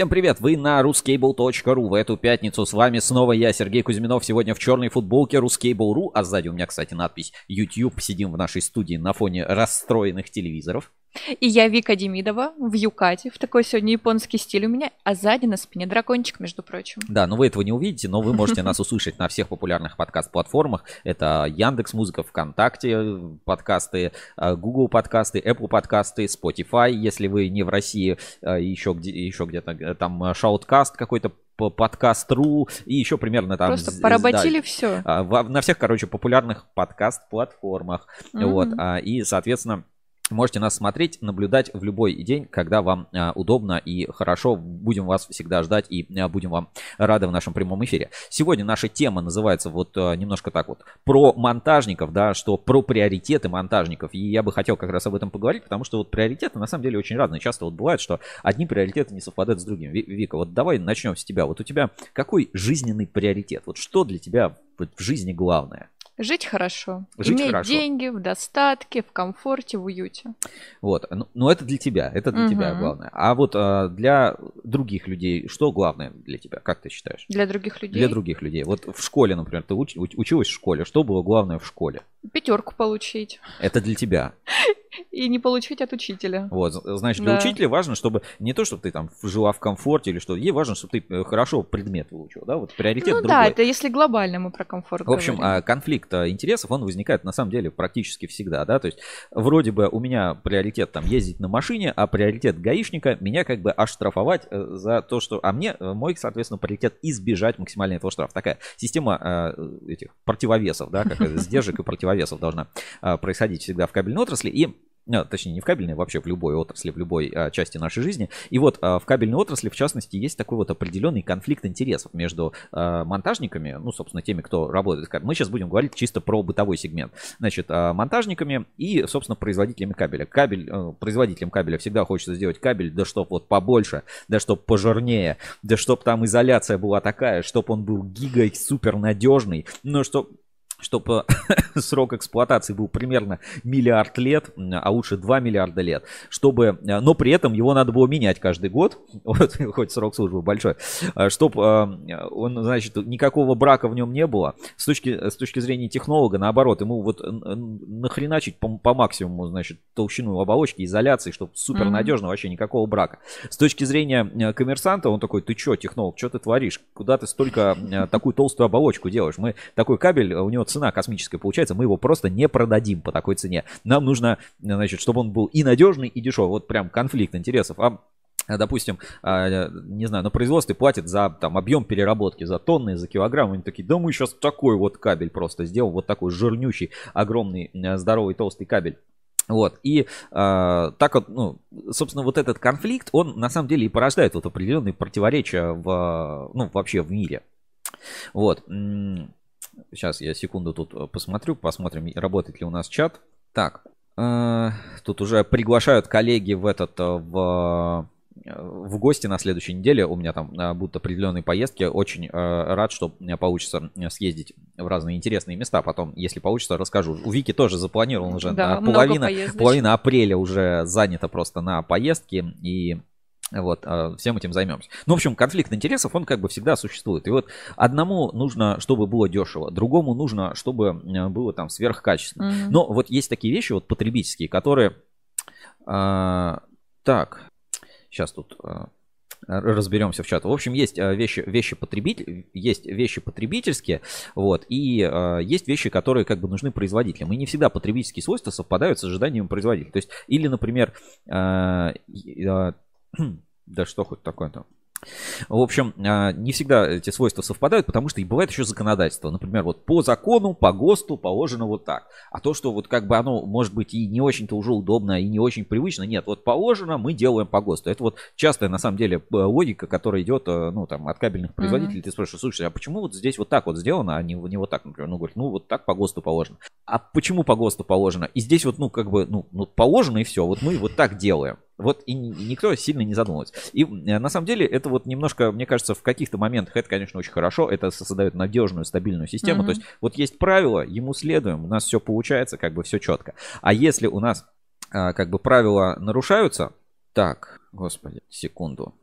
Всем привет! Вы на ruscable.ru. В эту пятницу с вами снова я, Сергей Кузьминов. Сегодня в черной футболке ruscable.ru. А сзади у меня, кстати, надпись YouTube. Сидим в нашей студии на фоне расстроенных телевизоров. И я Вика Демидова в юкате. В такой сегодня японский стиль у меня. А сзади на спине дракончик, между прочим. Да, но вы этого не увидите, но вы можете нас услышать на всех популярных подкаст-платформах. Это Яндекс Музыка, ВКонтакте подкасты, э, Google подкасты, Apple подкасты, Spotify, если вы не в России, э, еще, где, еще где-то э, там Шауткаст какой-то подкаст.ру и еще примерно там... Просто поработили да, все. На всех, короче, популярных подкаст-платформах. Mm-hmm. Вот, а, и, соответственно, Можете нас смотреть, наблюдать в любой день, когда вам а, удобно и хорошо. Будем вас всегда ждать и а, будем вам рады в нашем прямом эфире. Сегодня наша тема называется вот а, немножко так вот про монтажников, да, что про приоритеты монтажников. И я бы хотел как раз об этом поговорить, потому что вот приоритеты на самом деле очень разные. Часто вот бывает, что одни приоритеты не совпадают с другими. Вика, вот давай начнем с тебя. Вот у тебя какой жизненный приоритет? Вот что для тебя в жизни главное? Жить хорошо. Жить Иметь хорошо. деньги в достатке, в комфорте, в уюте. Вот. Ну, ну это для тебя. Это для угу. тебя главное. А вот а, для других людей, что главное для тебя? Как ты считаешь? Для других людей? Для других людей. Вот в школе, например, ты уч, училась в школе. Что было главное в школе? Пятерку получить. Это для тебя. И не получить от учителя. Вот, значит, для да. учителя важно, чтобы не то, чтобы ты там жила в комфорте или что, ей важно, чтобы ты э, хорошо предмет выучил, да, вот приоритет Ну другой. да, это если глобально мы про комфорт В общем, говорим. А, конфликт а, интересов, он возникает на самом деле практически всегда, да, то есть вроде бы у меня приоритет там ездить на машине, а приоритет гаишника меня как бы оштрафовать э, за то, что, а мне э, мой, соответственно, приоритет избежать максимально этого штрафа. Такая система этих противовесов, да, как сдержек и противовесов должна происходить всегда в кабельной отрасли, и а, точнее не в кабельной, вообще в любой отрасли, в любой а, части нашей жизни. И вот а, в кабельной отрасли, в частности, есть такой вот определенный конфликт интересов между а, монтажниками, ну, собственно, теми, кто работает. Мы сейчас будем говорить чисто про бытовой сегмент. Значит, а, монтажниками и, собственно, производителями кабеля. Кабель, а, производителям кабеля всегда хочется сделать кабель, да чтоб вот побольше, да чтоб пожирнее, да чтоб там изоляция была такая, чтоб он был гигой супер надежный, но чтоб чтобы срок эксплуатации был примерно миллиард лет, а лучше 2 миллиарда лет, чтобы, э, но при этом его надо было менять каждый год, вот, хоть срок службы большой, э, чтобы э, он, значит, никакого брака в нем не было. С точки, с точки зрения технолога, наоборот, ему вот нахреначить по, по максимуму, значит, толщину оболочки, изоляции, чтобы супер надежно, вообще никакого брака. С точки зрения коммерсанта, он такой, ты что, технолог, что ты творишь? Куда ты столько, такую толстую оболочку делаешь? Мы такой кабель, у него цена космическая получается, мы его просто не продадим по такой цене. Нам нужно, значит, чтобы он был и надежный, и дешевый. Вот прям конфликт интересов. А допустим, а, не знаю, на производстве платят за там объем переработки, за тонны, за килограмм. Они такие, да мы сейчас такой вот кабель просто сделаем, вот такой жирнющий, огромный, здоровый, толстый кабель. Вот, и э, так вот, ну, собственно, вот этот конфликт, он на самом деле и порождает вот определенные противоречия в, ну, вообще в мире. Вот. Сейчас я секунду тут э, посмотрю, посмотрим, работает ли у нас чат. Так, э, тут уже приглашают коллеги в этот, э, в в гости на следующей неделе. У меня там будут определенные поездки. Очень э, рад, что у меня получится съездить в разные интересные места. Потом, если получится, расскажу. У Вики тоже запланирован уже да, половина, половина апреля уже занята просто на поездки. И вот, а, всем этим займемся. Ну, в общем, конфликт интересов, он как бы всегда существует. И вот одному нужно, чтобы было дешево, другому нужно, чтобы было там сверхкачественно. Mm-hmm. Но вот есть такие вещи вот потребительские, которые... А, так, сейчас тут а, разберемся в чат. В общем, есть а, вещи, вещи потребитель, есть вещи потребительские, вот, и а, есть вещи, которые как бы нужны производителям. И не всегда потребительские свойства совпадают с ожиданиями производителя. То есть, или, например, а, а, да что хоть такое-то. В общем, а, не всегда эти свойства совпадают, потому что и бывает еще законодательство. Например, вот по закону, по ГОСТу положено вот так. А то, что вот как бы оно может быть и не очень-то уже удобно, и не очень привычно, нет, вот положено, мы делаем по ГОСТу. Это вот частая на самом деле логика, которая идет, э, ну, там, от кабельных производителей. Mm-hmm. Ты спрашиваешь, слушай, а почему вот здесь вот так вот сделано, а не, не вот так, например? Ну, говорит, ну, вот так по ГОСТу положено. А почему по ГОСТу положено? И здесь вот, ну, как бы, ну, ну положено и все. Вот мы вот так делаем. Вот и никто сильно не задумывается. И э, на самом деле это вот немножко, мне кажется, в каких-то моментах это, конечно, очень хорошо. Это создает надежную, стабильную систему. Mm-hmm. То есть вот есть правило, ему следуем, у нас все получается, как бы все четко. А если у нас а, как бы правила нарушаются, так, господи, секунду.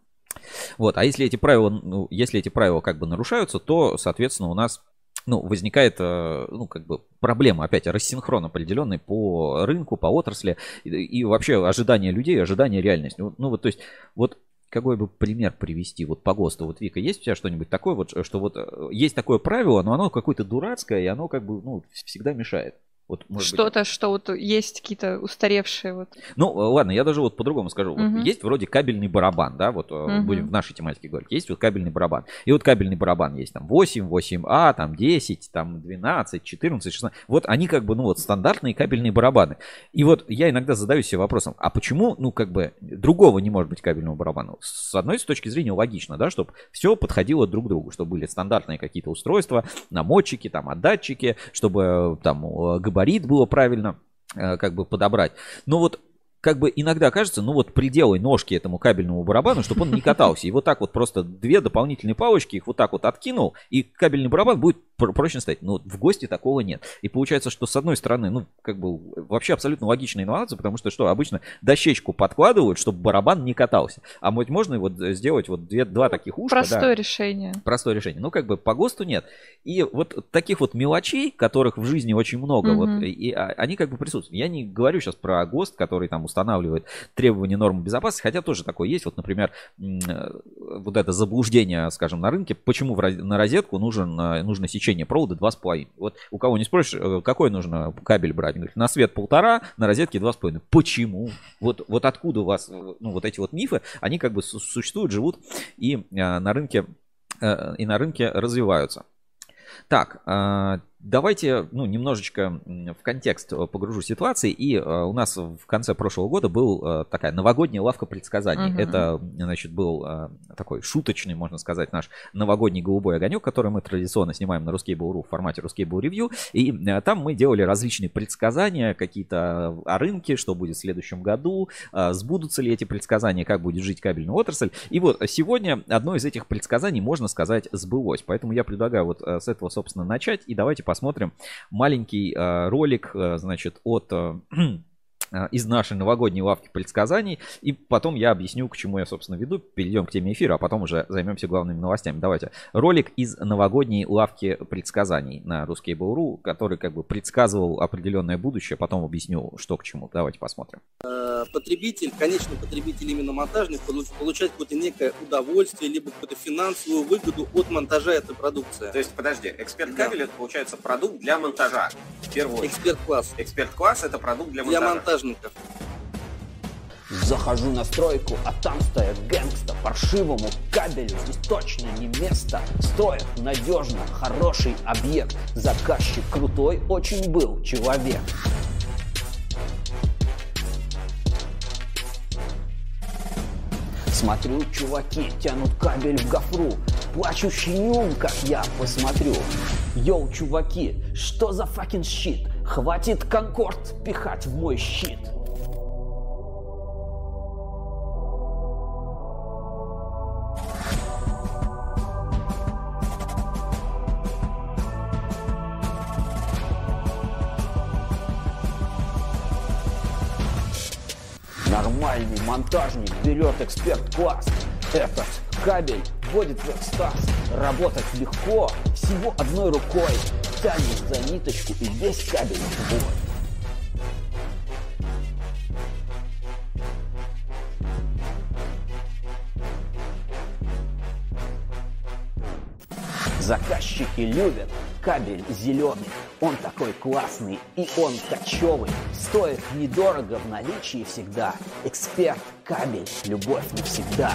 Вот, а если эти правила, ну, если эти правила как бы нарушаются, то, соответственно, у нас ну, возникает, э, ну, как бы проблема, опять, рассинхрон определенный по рынку, по отрасли и, и вообще ожидания людей, ожидания реальности. Ну, ну, вот, то есть, вот какой бы пример привести вот по ГОСТу? Вот, Вика, есть у тебя что-нибудь такое, вот, что вот э, есть такое правило, но оно какое-то дурацкое, и оно как бы, ну, всегда мешает? Вот, Что-то, быть... что вот есть какие-то устаревшие вот. Ну, ладно, я даже вот по-другому скажу. Угу. Вот есть вроде кабельный барабан, да, вот угу. будем в нашей тематике говорить. Есть вот кабельный барабан. И вот кабельный барабан есть там 8, 8А, там 10, там 12, 14, 16. Вот они как бы, ну вот стандартные кабельные барабаны. И вот я иногда задаюсь себе вопросом, а почему, ну как бы, другого не может быть кабельного барабана? С одной с точки зрения логично, да, чтобы все подходило друг к другу, чтобы были стандартные какие-то устройства, намотчики, там, отдатчики, чтобы там ГБ габарит было правильно э, как бы подобрать. Но вот как бы иногда кажется, ну вот приделай ножки этому кабельному барабану, чтобы он не катался. И вот так вот просто две дополнительные палочки, их вот так вот откинул, и кабельный барабан будет прочно стоять. Но в гости такого нет. И получается, что с одной стороны, ну, как бы вообще абсолютно логичная инновация, потому что что, обычно дощечку подкладывают, чтобы барабан не катался. А вот можно вот сделать вот две, два таких ушка. Простое да. решение. Простое решение. Ну, как бы по ГОСТу нет. И вот таких вот мелочей, которых в жизни очень много, mm-hmm. вот, и, и а, они как бы присутствуют. Я не говорю сейчас про ГОСТ, который там устанавливает требования нормы безопасности, хотя тоже такое есть. Вот, например, э, вот это заблуждение, скажем, на рынке, почему на розетку нужен, э, нужно сечение провода 2,5. Вот у кого не спросишь, э, какой нужно кабель брать? говорит, на свет полтора, на розетке 2,5. Почему? Вот, вот откуда у вас, ну, вот эти вот мифы, они как бы существуют, живут и на рынке и на рынке развиваются. Так, Давайте, ну, немножечко в контекст э, погружу ситуации. И э, у нас в конце прошлого года был э, такая новогодняя лавка предсказаний. Uh-huh. Это, значит, был такой шуточный, можно сказать, наш новогодний голубой огонек, который мы традиционно снимаем на Ruskable.ru в формате Ruskable Review. И э, там мы делали различные предсказания, какие-то о рынке, что будет в следующем году, сбудутся ли эти предсказания, как будет жить кабельная отрасль. И вот сегодня одно из этих предсказаний, можно сказать, сбылось. Поэтому я предлагаю вот с этого, собственно, начать. И давайте посмотрим. Маленький э, ролик, э, значит, от э, из нашей новогодней лавки предсказаний. И потом я объясню, к чему я, собственно, веду. Перейдем к теме эфира, а потом уже займемся главными новостями. Давайте. Ролик из новогодней лавки предсказаний на русский Буру, который как бы предсказывал определенное будущее. Потом объясню, что к чему. Давайте посмотрим. Э, потребитель, конечный потребитель именно монтажник, получает какое-то некое удовольствие, либо какую-то финансовую выгоду от монтажа этой продукции. То есть, подожди, эксперт кабель да. это получается продукт для монтажа. В первую Эксперт-класс. Эксперт-класс это продукт для монтажа. Для монтажа монтажников. Захожу на стройку, а там стоят гэнгста Паршивому кабелю. Здесь точно не место. Строят надежно, хороший объект. Заказчик крутой очень был человек. Смотрю, чуваки тянут кабель в гофру. Плачущий нюм, как я посмотрю. Йоу, чуваки, что за факин щит? Хватит конкорд пихать в мой щит. Нормальный монтажник берет эксперт-класс. Этот кабель вводит в экстаз. Работать легко, всего одной рукой тянешь за ниточку и весь кабель в Заказчики любят кабель зеленый. Он такой классный и он кочевый. Стоит недорого в наличии всегда. Эксперт кабель. Любовь навсегда.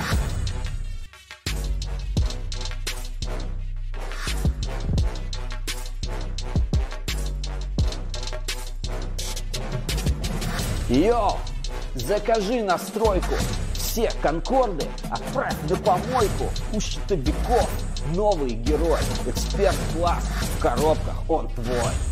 Йоу, закажи настройку. Все конкорды отправь на помойку. У щитовиков новый герой. Эксперт-класс в коробках, он твой.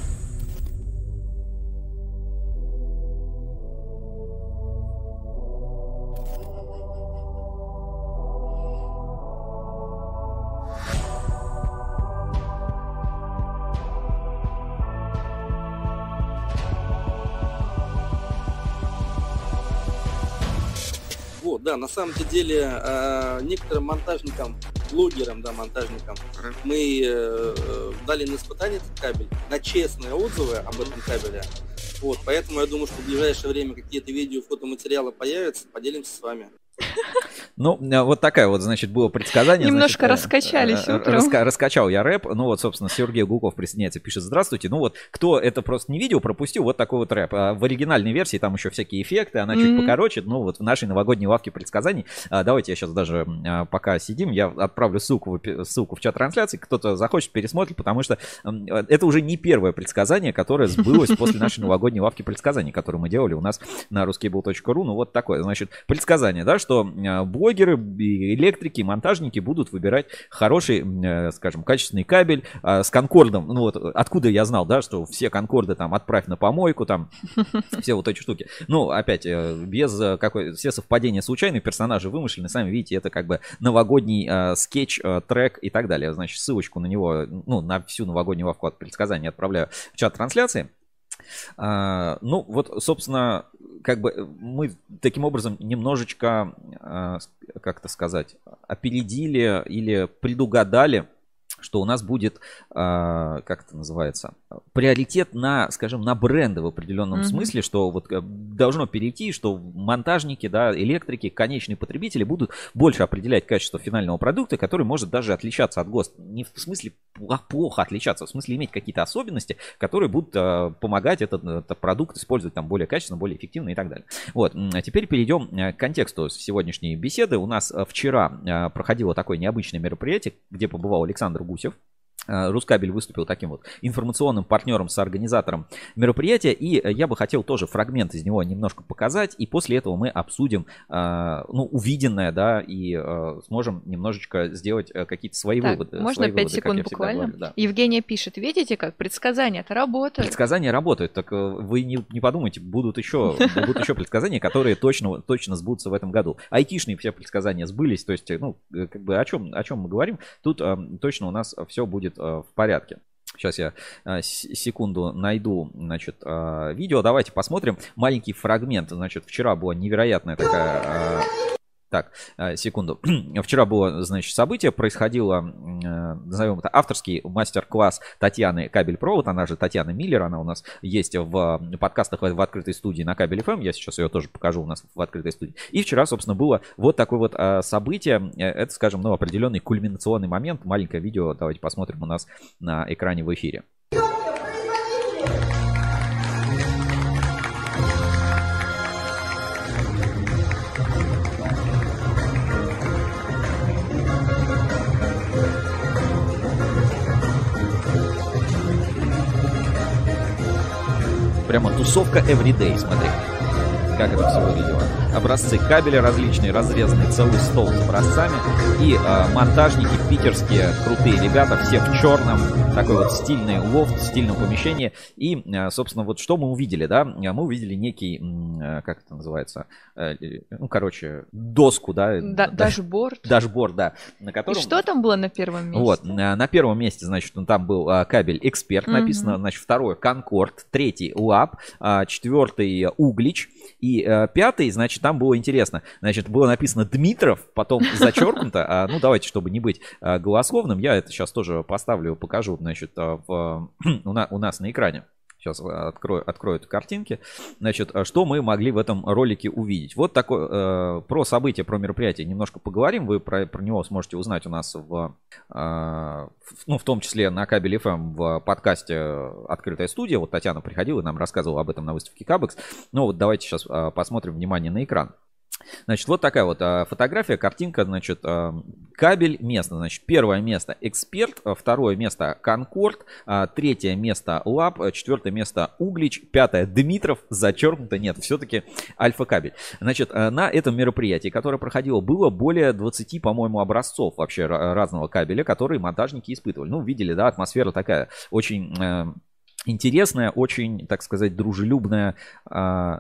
На самом-то деле э, некоторым монтажникам, блогерам, да, монтажникам, мы э, э, дали на испытание этот кабель, на честные отзывы об этом кабеле. Вот, поэтому я думаю, что в ближайшее время какие-то видео, фотоматериалы появятся, поделимся с вами. Ну, э, вот такая вот, значит, было предсказание. Немножко значит, э, раскачались э, утром. раска- раскачал я рэп. Ну вот, собственно, Сергей Гуков присоединяется, пишет «Здравствуйте». Ну вот, кто это просто не видел, пропустил, вот такой вот рэп. А В оригинальной версии там еще всякие эффекты, она чуть Мгм. покороче. Ну вот в нашей новогодней лавке предсказаний. а, Давайте я сейчас даже, а, пока сидим, я отправлю ссылку в, ссылку в чат трансляции. Кто-то захочет, пересмотрит, потому что это уже не первое предсказание, которое сбылось после нашей новогодней лавки предсказаний, которую мы делали у нас на ruskable.ru. Ну вот такое, значит, предсказание, да, что а, блогеры, электрики, монтажники будут выбирать хороший, э, скажем, качественный кабель а, с конкордом. Ну вот откуда я знал, да, что все конкорды там отправь на помойку, там все вот эти штуки. Ну, опять, э, без э, какой... Все совпадения случайные, персонажи вымышлены, сами видите, это как бы новогодний э, скетч, э, трек и так далее. Значит, ссылочку на него, ну, на всю новогоднюю лавку от предсказаний отправляю в чат трансляции. А, ну, вот, собственно, как бы мы таким образом немножечко, а, с- как это сказать, опередили или предугадали, что у нас будет, а, как это называется, приоритет на, скажем, на бренды в определенном Мгм. смысле, что вот э, должно перейти, что монтажники, да, электрики, конечные потребители будут больше определять качество финального продукта, который может даже отличаться от ГОСТ. Не в смысле плохо отличаться, а в смысле иметь какие-то особенности, которые будут э, помогать этот, этот продукт использовать там более качественно, более эффективно и так далее. Вот, а теперь перейдем э, к контексту сегодняшней беседы. У нас э, вчера проходило такое необычное мероприятие, где побывал Александр Гусев. Э, Рускабель выступил таким вот информационным партнером с организатором мероприятия, и э, я бы хотел тоже фрагмент из него немножко показать, и после этого мы обсудим, э, ну, увиденное, да, и сможем немножечко сделать какие-то свои Так, выводы. можно свои 5 выводы, секунд буквально? говорю, да. Евгения пишет, видите, как предсказания это работает. Предсказания работают, так вы не, не подумайте, будут еще, будут еще предсказания, которые точно, точно сбудутся в этом году. Айтишные все предсказания сбылись, то есть, ну, как бы о чем, о чем мы говорим, тут э, точно у нас все будет в порядке. Сейчас я э, секунду найду, значит, э, видео. Давайте посмотрим маленький фрагмент. Значит, вчера была невероятная такая э, так, э, секунду. Вчера было, значит, событие, происходило, э, назовем это, авторский мастер-класс Татьяны Кабель-Провод, она же Татьяна Миллер, она у нас есть в подкастах в открытой студии на Кабель ФМ, я сейчас ее тоже покажу у нас в открытой студии. И вчера, собственно, было вот такое вот э, событие, это, скажем, ну, определенный кульминационный момент, маленькое видео, давайте посмотрим у нас на экране в эфире. Прямо тусовка everyday, смотри. Как это все выглядело. Образцы кабеля различные, разрезанный целый стол с образцами. И э, монтажники питерские, крутые ребята, все в черном. Такой вот стильный лофт, в стильном помещении. И, э, собственно, вот что мы увидели, да? Э, Мы увидели некий, э, как это называется? Э, э, ну, короче, доску, да? Да- Да- Дашборд. Дашборд, да. На И котором... что там было на первом месте? Вот, на, на первом месте, значит, ну, там был а, кабель Эксперт написано, Мгм. значит, второй Конкорд, третий Лаб, а, четвертый Углич и а, пятый, значит, там было интересно, значит, было написано Дмитров, потом зачеркнуто, а, ну, давайте, чтобы не быть а, голословным, я это сейчас тоже поставлю, покажу, значит, а, в, у, на- у нас на экране. Сейчас открою, открою эту картинки. Значит, а что мы могли в этом ролике увидеть? Вот такое, э, про события, про мероприятие немножко поговорим. Вы про, про него сможете узнать у нас в, э, в- ну, в том числе на кабеле FM в подкасте «Открытая студия». Вот Татьяна приходила и нам рассказывала об этом на выставке Кабекс. Ну вот давайте сейчас э, посмотрим внимание на экран. Значит, вот такая вот а, фотография, картинка, значит, кабель, место. Значит, первое место Эксперт, а, второе место Конкорд, а, третье место Лаб, четвертое место Углич, пятое Дмитров, зачеркнуто, нет, все-таки Альфа кабель. Значит, на этом мероприятии, которое проходило, было более 20, по-моему, образцов вообще ра- разного кабеля, которые монтажники испытывали. Ну, видели, да, атмосфера такая очень... интересная, очень, так сказать, дружелюбная,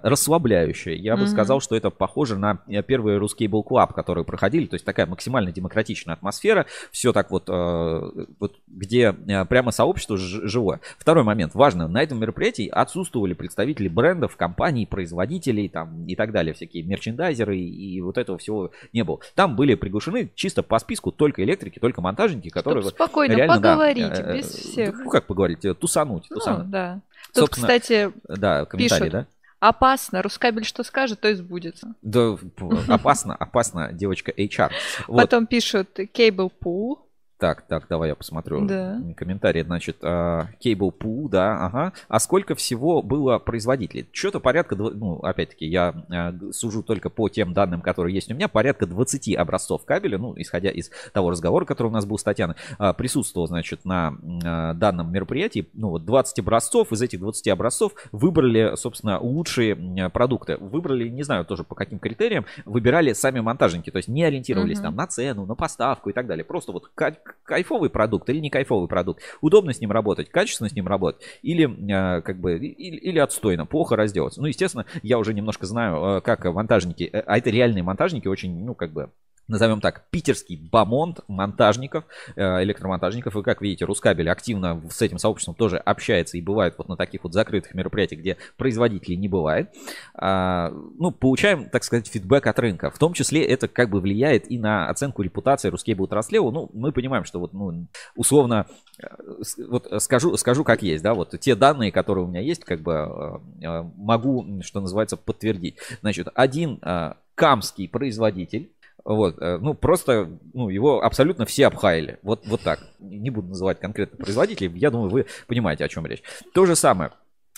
расслабляющая. Я бы Мгм. сказал, что это похоже на э, первые русские Ball Club, которые проходили. То есть такая максимально демократичная атмосфера. Все так вот, э, вот где э, прямо сообщество живое. Второй момент. Важно, на этом мероприятии отсутствовали представители брендов, компаний, производителей там, и так далее. Всякие мерчендайзеры и, и вот этого всего не было. Там были приглашены чисто по списку только электрики, только монтажники, которые... Чтоб вот спокойно реально, да, поговорить, э, без всех. Ну, как поговорить? Тусануть. Ну, тусануть. Да. Тут, Собственно, кстати, Да, комментарий, пишут. да? опасно. Рускабель что скажет, то и сбудется. Да, опасно, опасно, девочка HR. Вот, Потом пишут Cable Pool. Так, так, давай я посмотрю Да. комментарий. Значит, а, Cable Pool, да, ага. А сколько всего было производителей? Что-то порядка, ну, опять-таки, я а, сужу только по тем данным, которые есть у меня, порядка 20 образцов кабеля, ну, исходя из того разговора, который у нас был с Татьяной, а, присутствовал, значит, на данном мероприятии, ну, вот 20 образцов, из этих 20 образцов выбрали, собственно, лучшие продукты. Выбрали, не знаю тоже по каким критериям, выбирали сами монтажники, то есть не ориентировались Мгм. там на цену, на поставку и так далее. Просто вот кайфовый продукт или не кайфовый продукт. Удобно с ним работать, качественно с ним работать или э, как бы или, или отстойно, плохо разделаться. Ну, естественно, я уже немножко знаю, э, как монтажники, э, а это реальные монтажники, очень, ну, как бы назовем так, питерский бомонд монтажников, э, электромонтажников. И как видите, Рускабель активно с этим сообществом тоже общается и бывает вот на таких вот закрытых мероприятиях, где производителей не бывает. А, Ну, получаем, так сказать, фидбэк от рынка. В том числе это как бы влияет и на оценку репутации Рускейбл Траслеву. Ну, мы понимаем, что вот, ну, условно, э, вот скажу, скажу как есть, да, вот те данные, которые у меня есть, как бы э, э, могу, что называется, подтвердить. Значит, один э, камский производитель, вот, э, ну, просто, ну, его абсолютно все обхаяли. Вот, вот так. Не буду называть конкретно производителей, я думаю, вы понимаете, о чем речь. То же самое.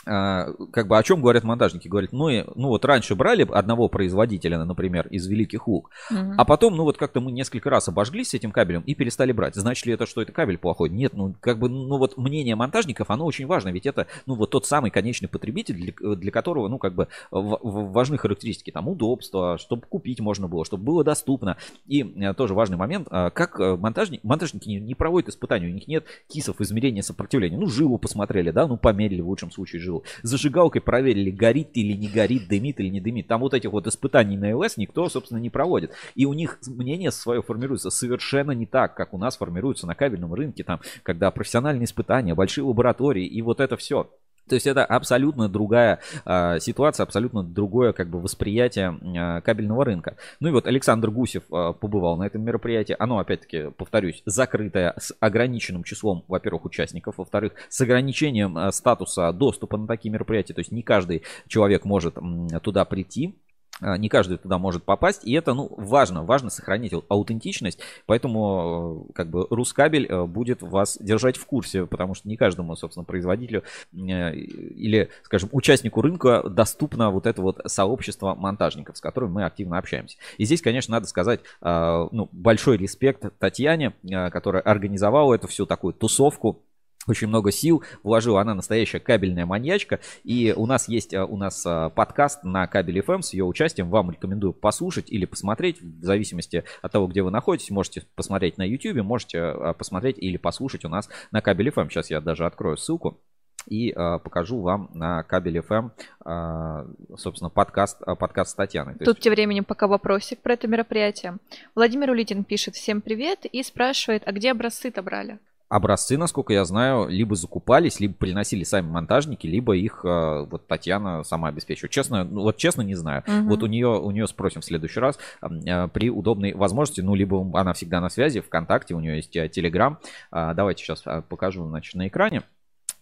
А, Как бы о чем говорят монтажники? Говорят, ну, и- ну вот раньше брали одного производителя, например, из Великих Луг, Мгм. а потом, ну вот как-то мы несколько раз обожглись с этим кабелем и перестали брать. Значит ли это, что это кабель плохой? Нет, ну как бы, ну вот мнение монтажников, оно очень важно, ведь это, ну вот тот самый конечный потребитель, для, для которого, ну как бы важны характеристики, там удобство, чтобы купить можно было, чтобы было доступно. И э, тоже важный момент, а, как э, монтажник, монтажники не, не проводят испытания, у них нет кисов измерения сопротивления. Ну жилу посмотрели, да, ну померили в лучшем случае жилу. Зажигалкой проверили, горит или не горит, дымит или не дымит. Там вот этих вот испытаний на ЛС никто, собственно, не проводит. И у них мнение свое формируется совершенно не так, как у нас формируется на кабельном рынке, там, когда профессиональные испытания, большие лаборатории и вот это все. То есть это абсолютно другая а, ситуация, абсолютно другое как бы восприятие а, кабельного рынка. Ну и вот Александр Гусев а, побывал на этом мероприятии. Оно, опять-таки, повторюсь, закрытое с ограниченным числом, во-первых, участников, во-вторых, с ограничением а, статуса доступа на такие мероприятия. То есть не каждый человек может м, туда прийти. А, Не каждый туда может попасть, и это, ну, важно, важно сохранить ау- аутентичность, поэтому, э, как бы, Рускабель э, будет вас держать в курсе, потому что не каждому, собственно, производителю э, или, скажем, участнику рынка доступно вот это вот сообщество монтажников, с которым мы активно общаемся. И здесь, конечно, надо сказать, э, ну, большой респект Татьяне, э, которая организовала эту всю такую тусовку, очень много сил вложила, она настоящая кабельная маньячка, и у нас есть э, у нас э, подкаст на Кабель FM с ее участием, вам рекомендую послушать или посмотреть, в зависимости от того, где вы находитесь, можете посмотреть на YouTube, можете э, посмотреть или послушать у нас на Кабель FM, сейчас я даже открою ссылку, и э, покажу вам на Кабель FM, э, собственно, подкаст, подкаст с Татьяной. Тут есть- тем временем пока вопросик про это мероприятие. Владимир Улитин пишет всем привет и спрашивает, а где образцы-то брали? Образцы, насколько я знаю, либо закупались, либо приносили сами монтажники, либо их э, вот Татьяна сама обеспечивает. Честно, ну, вот честно не знаю. Мгм. Вот у нее, у нее спросим в следующий раз э, при удобной возможности, ну, либо она всегда на связи, ВКонтакте, у нее есть э, Телеграм. А, Давайте сейчас э, покажу, значит, на экране.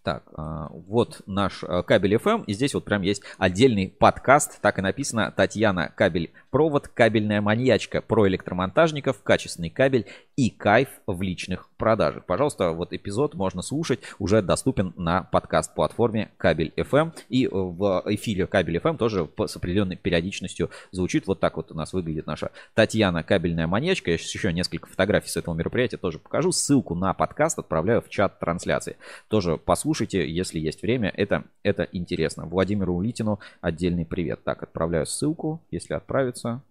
Так, а, вот наш э, кабель FM, и здесь вот прям есть отдельный подкаст, так и написано, Татьяна Кабель Провод, кабельная маньячка про электромонтажников, качественный кабель и кайф в личных продажах. Пожалуйста, вот эпизод можно слушать, уже доступен на подкаст-платформе Кабель FM. И э, в эфире Кабель FM тоже по- с определенной периодичностью звучит. Вот так вот у нас выглядит наша Татьяна Кабельная маньячка. Я сейчас еще несколько фотографий с этого мероприятия тоже покажу. Ссылку на подкаст отправляю в чат трансляции. Тоже послушайте, если есть время. Это, это интересно. Владимиру Улитину отдельный привет. Так, отправляю ссылку, если отправится.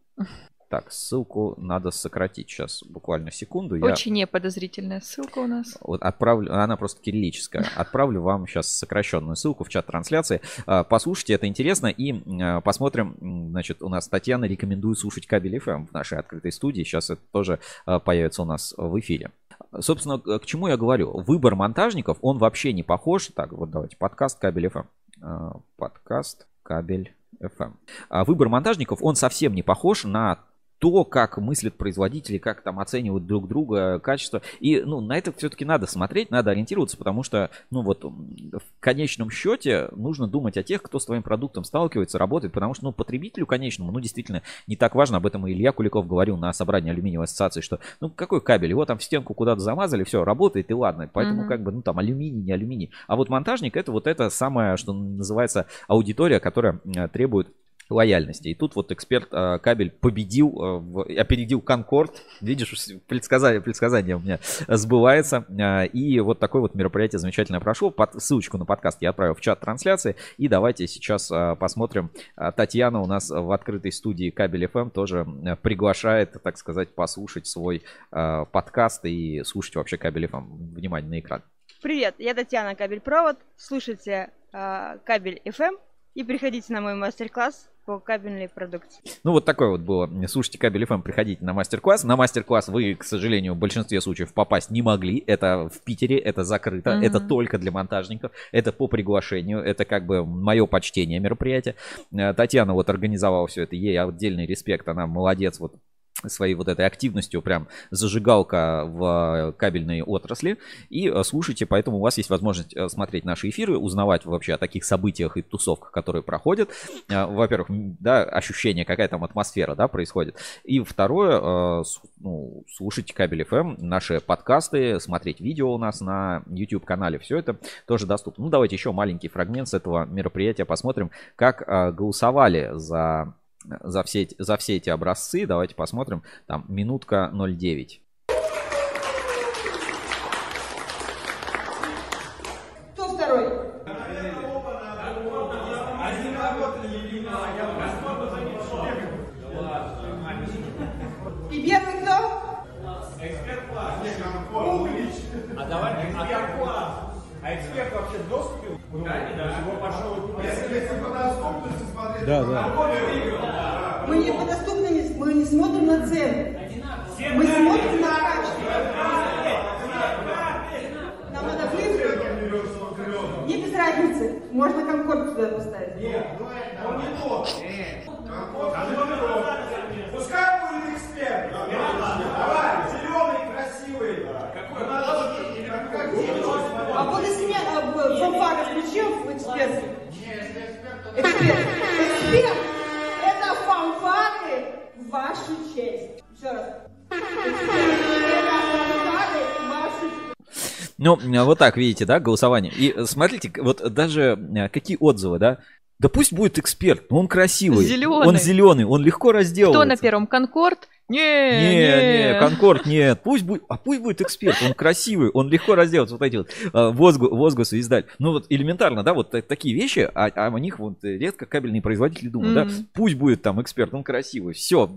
Так, ссылку надо сократить сейчас, буквально секунду. Я Очень неподозрительная ссылка у нас. вот отправлю, она просто кириллическая. Отправлю вам сейчас сокращенную ссылку в чат трансляции. А, Послушайте, это интересно. И а, посмотрим, значит, у нас Татьяна рекомендует слушать кабель FM в нашей открытой студии. Сейчас это тоже а, появится у нас в эфире. Собственно, к чему я говорю? Выбор монтажников, он вообще не похож. Так, вот давайте, подкаст кабель FM. А, Подкаст кабель FM. А Выбор монтажников, он совсем не похож на то, как мыслят производители, как там оценивают друг друга, качество. И, ну, на это все-таки надо смотреть, надо ориентироваться, потому что, ну, вот в конечном счете нужно думать о тех, кто с твоим продуктом сталкивается, работает, потому что, ну, потребителю конечному, ну, действительно, не так важно, об этом и Илья Куликов говорил на собрании алюминиевой ассоциации, что, ну, какой кабель, его там в стенку куда-то замазали, все, работает, и ладно, поэтому, Мгм. как бы, ну, там, алюминий, не алюминий. А вот монтажник, это вот это самое, что называется, аудитория, которая э, требует лояльности. И тут вот эксперт э, кабель победил, э, в- опередил Конкорд. Видишь, предсказание, предсказание у меня сбывается. Э, И вот такое вот мероприятие замечательно прошло. Под, ссылочку на подкаст я отправил в чат трансляции. И давайте сейчас э, посмотрим. Э, Татьяна у нас в открытой студии Кабель FM тоже э, приглашает, так сказать, послушать свой э, подкаст и слушать вообще Кабель FM. Внимание на экран. Привет, я Татьяна Кабель Провод. Слушайте а, Кабель FM и приходите на мой мастер-класс по кабельной продукции. Ну, вот такое вот было. Слушайте Кабель FM, приходите на мастер-класс. На мастер-класс вы, к сожалению, в большинстве случаев попасть не могли. Это в Питере, это закрыто, Мгм. это только для монтажников, это по приглашению, это как бы мое почтение мероприятия. Э, Татьяна вот организовала все это, ей отдельный респект, она молодец, вот своей вот этой активностью прям зажигалка в кабельной отрасли. И э, слушайте, поэтому у вас есть возможность э, смотреть наши эфиры, узнавать вообще о таких событиях и тусовках, которые проходят. Э, Во-первых, да, ощущение, какая там атмосфера, да, происходит. И второе, э, ну, слушать кабель FM, наши подкасты, смотреть видео у нас на YouTube канале, все это тоже доступно. Ну, давайте еще маленький фрагмент с этого мероприятия посмотрим, как э, голосовали за за все, эти, за все эти образцы. Давайте посмотрим. Там минутка 09. Кто второй? И первый кто? Мы не по доступности, мы не смотрим на цены. Мы смотрим на качество. Нам надо быстро. Не без разницы. Можно конкорд сюда поставить. Пускай Ну, э, вот так, видите, да, голосование. И э, смотрите, вот даже э, какие отзывы, да. Да пусть будет эксперт, но он красивый. Зелёный. Он зеленый, он легко разделывается. Кто на первом? Конкорд? Не, Не, не, Конкорд нет. Пусть будет, а пусть будет эксперт. Он красивый, он легко разделается. Вот эти вот э, возгу- возгласы издать. Ну вот элементарно, да, вот та- такие вещи, а, а о них вот редко кабельные производители думают, да. Мгм. Пусть будет там эксперт, он красивый. Все,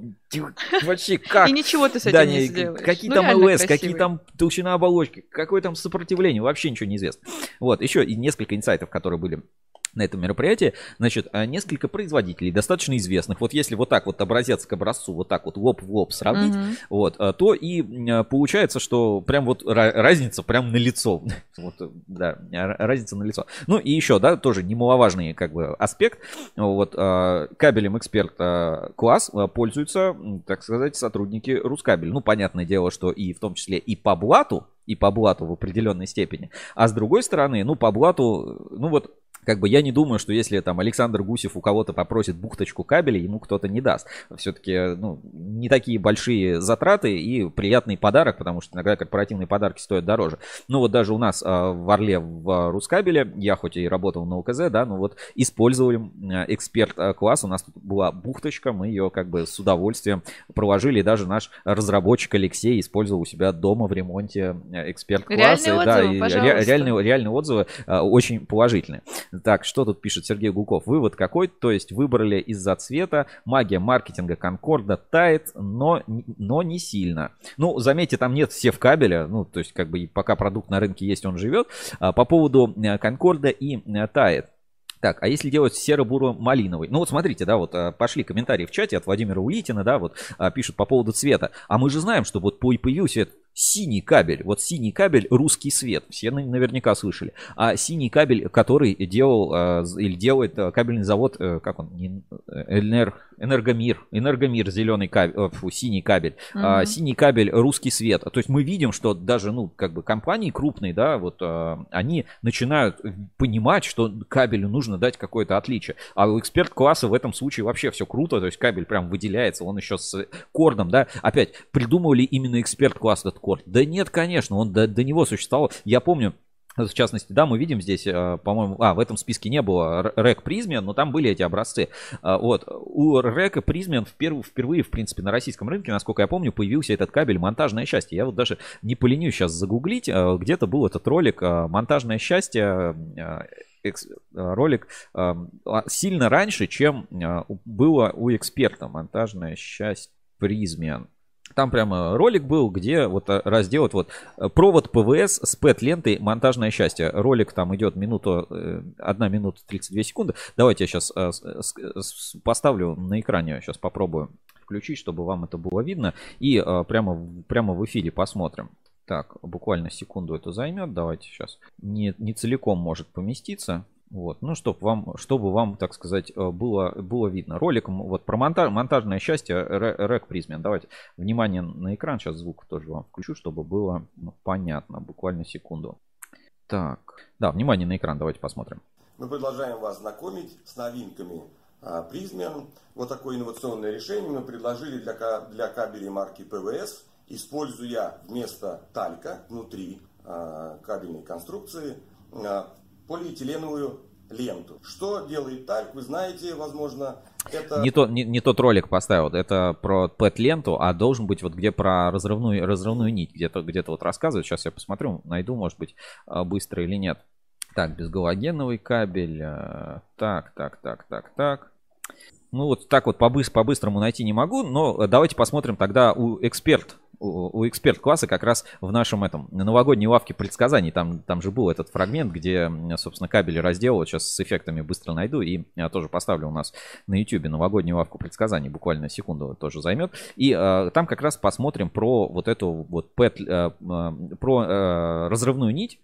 вообще как? И ничего ты с этим Да, не не, сделаешь. какие Ну, там ЛС, какие там толщина оболочки, какое там сопротивление, вообще ничего не известно. Вот, еще и несколько инсайтов, которые были на этом мероприятии. Значит, а, несколько производителей, достаточно известных. Вот если вот так вот образец к образцу, вот так вот лоб в лоб сравнить, Мгм. вот, а, то и м, получается, что прям вот ра- разница прям на лицо. Вот, да, ра- разница на лицо. Ну и еще, да, тоже немаловажный как бы аспект. Вот а, кабелем эксперт а, класс а, пользуются, так сказать, сотрудники Рускабель. Ну, понятное дело, что и в том числе и по блату, и по блату в определенной степени. А с другой стороны, ну, по блату, ну вот как бы я не думаю, что если там Александр Гусев у кого-то попросит бухточку кабеля, ему кто-то не даст. Все-таки, ну, не такие большие затраты и приятный подарок, потому что иногда корпоративные подарки стоят дороже. Ну вот даже у нас а, в Орле в Рускабеле, я хоть и работал на УКЗ, да, но вот использовали а, эксперт а, у нас тут была бухточка, мы ее как бы с удовольствием проложили, и даже наш разработчик Алексей использовал у себя дома в ремонте э, эксперт класс. Реальные да, отзывы, ре- реальные, реальные отзывы а, очень положительные. Так, что тут пишет Сергей Гуков? Вывод какой? То есть выбрали из-за цвета, магия маркетинга Конкорда тает, но, но не сильно. Ну, заметьте, там нет сев кабеля, ну, то есть как бы пока продукт на рынке есть, он живет. А по поводу э, Конкорда и э, тает. Так, а если делать серо-буро-малиновый? Ну вот смотрите, да, вот э, пошли комментарии в чате от Владимира Улитина, да, вот пишут по поводу цвета. А мы же знаем, что вот появился синий кабель. Вот синий кабель русский свет. Все наверняка слышали. А синий кабель, который делал э, или делает э, кабельный завод, э, как он, Энер, Энергомир, Энергомир, зеленый кабель, фу, синий кабель, mm-hmm. синий кабель, русский свет. То есть мы видим, что даже, ну, как бы компании крупные, да, вот они начинают понимать, что кабелю нужно дать какое-то отличие. А у эксперт-класса в этом случае вообще все круто, то есть кабель прям выделяется, он еще с кордом, да. Опять, придумывали именно эксперт-класс этот корд? Да нет, конечно, он до, до него существовал. Я помню, в частности, да, мы видим здесь, э, по-моему, а, в этом списке не было REC Prismian, но там были эти образцы. А, вот, у REC Prismian впервые, в принципе, на российском рынке, насколько я помню, появился этот кабель «Монтажное счастье». Я вот даже не поленюсь сейчас загуглить, э, где-то был этот ролик э, «Монтажное счастье», ролик сильно раньше, чем было у эксперта «Монтажное счастье Prismian». Там прямо ролик был, где вот э, разделать вот э, провод ПВС с ПЭТ-лентой «Монтажное счастье». Ролик там идет минуту, 1 э, минута 32 секунды. Давайте я сейчас поставлю на экране, сейчас попробую включить, чтобы вам это было видно. И прямо, прямо в эфире посмотрим. Так, буквально секунду это займет. Давайте сейчас. Не, не целиком может поместиться. Вот, ну, чтобы вам, чтобы вам, так сказать, э, было, было видно. Ролик вот про монтаж, монтажное счастье Рек Призмен. Давайте внимание на экран, сейчас звук тоже вам включу, чтобы было ну, понятно. Буквально секунду. Так, да, внимание на экран, давайте посмотрим. Мы продолжаем вас знакомить с новинками Призмен. Вот такое инновационное решение мы предложили для, для кабелей марки ПВС, используя вместо талька внутри а, кабельной конструкции а, полиэтиленовую ленту. Что делает Тальк, вы знаете, возможно, это... Не, то, не, не тот ролик поставил, это про пэт-ленту, а должен быть вот где про разрывную, разрывную нить, где-то где вот рассказывают. Сейчас я посмотрю, найду, может быть, а, быстро или нет. Так, безгалогеновый кабель. А, так, так, так, так, так. Ну вот так вот по-быстрому найти не могу, но давайте посмотрим тогда у эксперт у, эксперт-класса как раз в нашем этом новогодней лавке предсказаний. Там, там же был этот фрагмент, где, собственно, кабели разделал. Сейчас с эффектами быстро найду и я тоже поставлю у нас на YouTube новогоднюю лавку предсказаний. Буквально секунду тоже займет. И э, там как раз посмотрим про вот эту вот пэт, э, э, про э, разрывную нить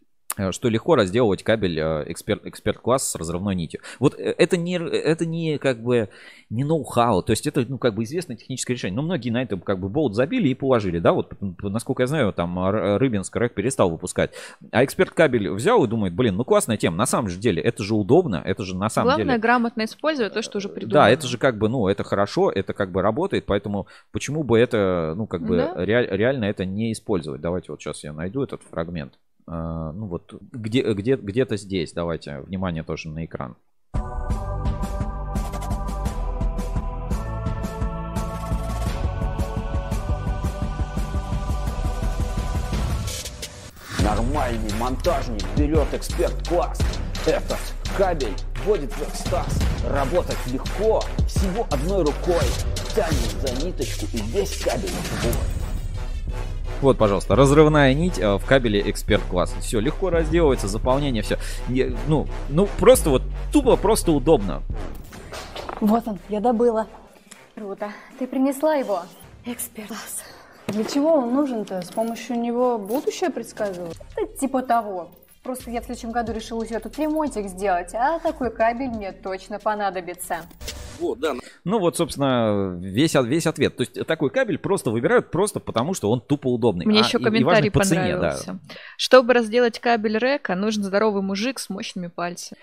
что легко разделывать кабель э, эксперт, эксперт-класс с разрывной нитью. Вот э, это не, это не как бы не ноу-хау, то есть это ну как бы известное техническое решение. Но многие на это как бы болт забили и положили, да, вот насколько я знаю, там Рыбинск рэк перестал выпускать. А эксперт-кабель взял и думает, блин, ну классная тема, на самом же деле это же удобно, это же на самом Главное, деле... Главное грамотно использовать то, что уже придумано. Да, это же как бы, ну это хорошо, это как бы работает, поэтому почему бы это, ну как бы да? ре, реально это не использовать. Давайте вот сейчас я найду этот фрагмент. А, ну вот где, где, где-то здесь. Давайте, внимание тоже на экран. Нормальный монтажник берет эксперт-класс. Этот кабель вводит в экстаз. Работать легко, всего одной рукой. Тянет за ниточку и весь кабель в вот, пожалуйста, разрывная нить э, в кабеле эксперт класса. Все, легко разделывается, заполнение, все. Ну, ну, просто вот тупо, просто удобно. Вот он, я добыла. Круто. Ты принесла его? Эксперт класс. Для чего он нужен-то? С помощью него будущее предсказывают? Да, типа того. Просто я в следующем году решила у себя тут ремонтик сделать, а такой кабель мне точно понадобится. Вот, да. Ну вот, собственно, весь, весь ответ. То есть такой кабель просто выбирают просто потому, что он тупо удобный. Мне а, еще комментарий и, и понравился. Цене, да. Чтобы разделать кабель река, нужен здоровый мужик с мощными пальцами.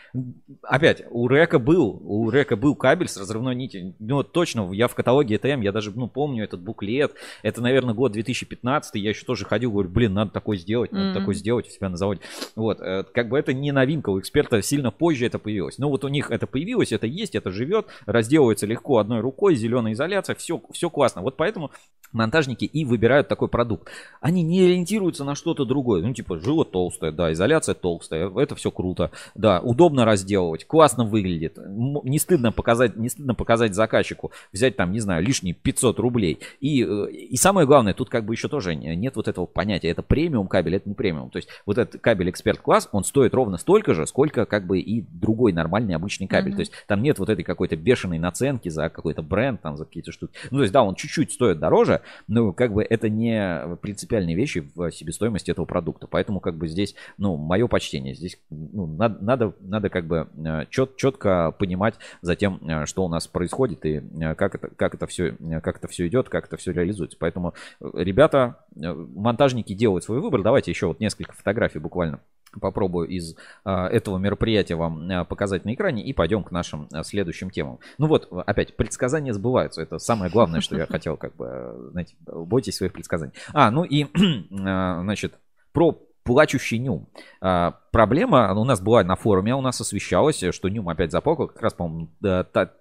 Опять, у река был, у река был кабель с разрывной нитью. Ну точно, я в каталоге ETM, я даже, ну, помню этот буклет. Это, наверное, год 2015, я еще тоже ходил, говорю, блин, надо такой сделать, надо mm-hmm. такой сделать у себя на заводе. Вот, э, как бы это не новинка, у эксперта сильно позже это появилось. Но вот у них это появилось, это есть, это живет, разделывается легко легко одной рукой, зеленая изоляция, все, все классно. Вот поэтому монтажники и выбирают такой продукт. Они не ориентируются на что-то другое. Ну, типа, жила толстая, да, изоляция толстая, это все круто. Да, удобно разделывать, классно выглядит. Не стыдно показать, не стыдно показать заказчику, взять там, не знаю, лишние 500 рублей. И, э, и самое главное, тут как бы еще тоже не- нет вот этого понятия, это премиум кабель, это не премиум. То есть вот этот кабель эксперт класс, он стоит ровно столько же, сколько как бы и другой нормальный обычный кабель. Мгм. То есть там нет вот этой какой-то бешеной наценки за какой-то бренд, там за какие-то штуки. Ну, то есть да, он чуть-чуть стоит дороже, но как бы это не принципиальные вещи в себестоимости этого продукта. Поэтому как бы здесь, ну, мое почтение. Здесь ну, надо, надо, надо как бы чет, четко понимать за тем, э, что у нас происходит и э, как это, как это все, э, как это все идет, как это все реализуется. Поэтому э, ребята, э, монтажники делают свой выбор. Давайте еще вот несколько фотографий буквально попробую из а, этого мероприятия вам а, показать на экране и пойдем к нашим а, следующим темам. Ну вот, опять, предсказания сбываются. Это самое главное, что я хотел, как бы, знаете, бойтесь своих предсказаний. А, ну и, значит, про плачущий Нюм. А, проблема у нас была на форуме, у нас освещалось, что Нюм опять заплакал. Как раз, по-моему,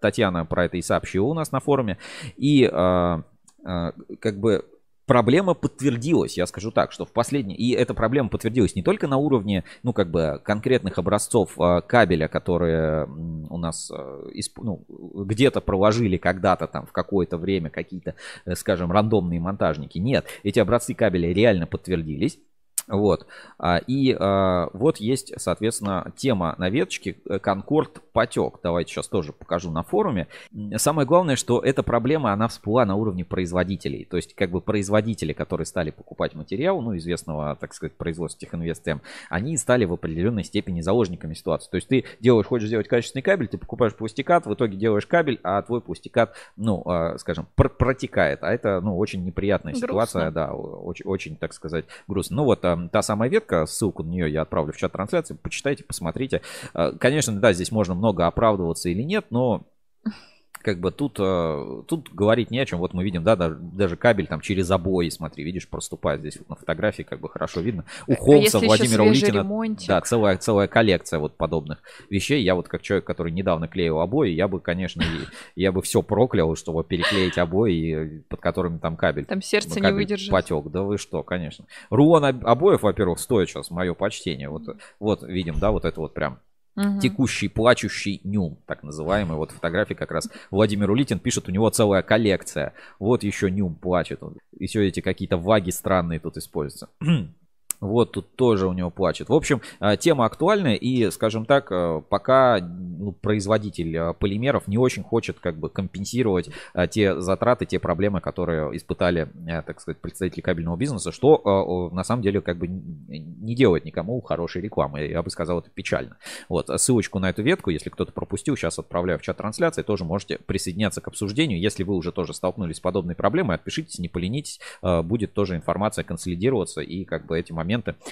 Татьяна про это и сообщила у нас на форуме. И а, а, как бы проблема подтвердилась, я скажу так, что в последней, и эта проблема подтвердилась не только на уровне, ну, как бы, конкретных образцов а, кабеля, которые у нас а, ну, где-то проложили когда-то там в какое-то время какие-то, э, скажем, рандомные монтажники. Нет, эти образцы кабеля реально подтвердились. Вот. А, И а, вот есть, соответственно, тема на веточке э, Конкорд потек. Давайте сейчас тоже покажу на форуме. Самое главное, что эта проблема, она всплыла на уровне производителей. То есть, как бы производители, которые стали покупать материал, ну, известного, так сказать, производства Техинвестм, они стали в определенной степени заложниками ситуации. То есть, ты делаешь, хочешь сделать качественный кабель, ты покупаешь пластикат, в итоге делаешь кабель, а твой пластикат, ну, а, скажем, пр- протекает. А это, ну, очень неприятная Грустно. ситуация, да, очень, очень, так сказать, грустно. Ну вот а, та самая ветка, ссылку на нее я отправлю в чат трансляции, почитайте, посмотрите. А, Конечно, да, здесь можно много оправдываться или нет, но как бы тут, э, тут говорить не о чем. Вот мы видим, да, даже, даже кабель там через обои, смотри, видишь, проступает здесь вот на фотографии, как бы хорошо видно. У А Холмса, если Владимира Улитина, ремонтик? да, целая, целая коллекция вот подобных вещей. Я вот как человек, который недавно клеил обои, я бы, конечно, я бы все проклял, чтобы переклеить обои, под которыми там кабель. Там сердце ну, не кабель выдержит. Потек, да вы что, конечно. Рулон об- обоев, во-первых, стоит сейчас, мое почтение. Вот, вот видим, да, вот это вот прям Мгм. текущий плачущий нюм, так называемый. Вот фотографии как раз Владимир Улитин пишет, у него целая коллекция. Вот еще нюм плачет. И все эти какие-то ваги странные тут используются. Вот тут тоже у него плачет. В общем, э, тема актуальная и, скажем так, э, пока ну, производитель э, полимеров не очень хочет как бы компенсировать те затраты, те проблемы, которые испытали, так сказать, представители кабельного бизнеса, что на самом деле как бы не делает никому хорошей рекламы. Я бы сказал, это печально. Вот, а ссылочку на эту ветку, если кто-то пропустил, сейчас отправляю в чат трансляции, тоже можете присоединяться к обсуждению. Если вы уже тоже столкнулись с подобной проблемой, отпишитесь, не поленитесь, будет тоже информация консолидироваться, и как бы эти моменты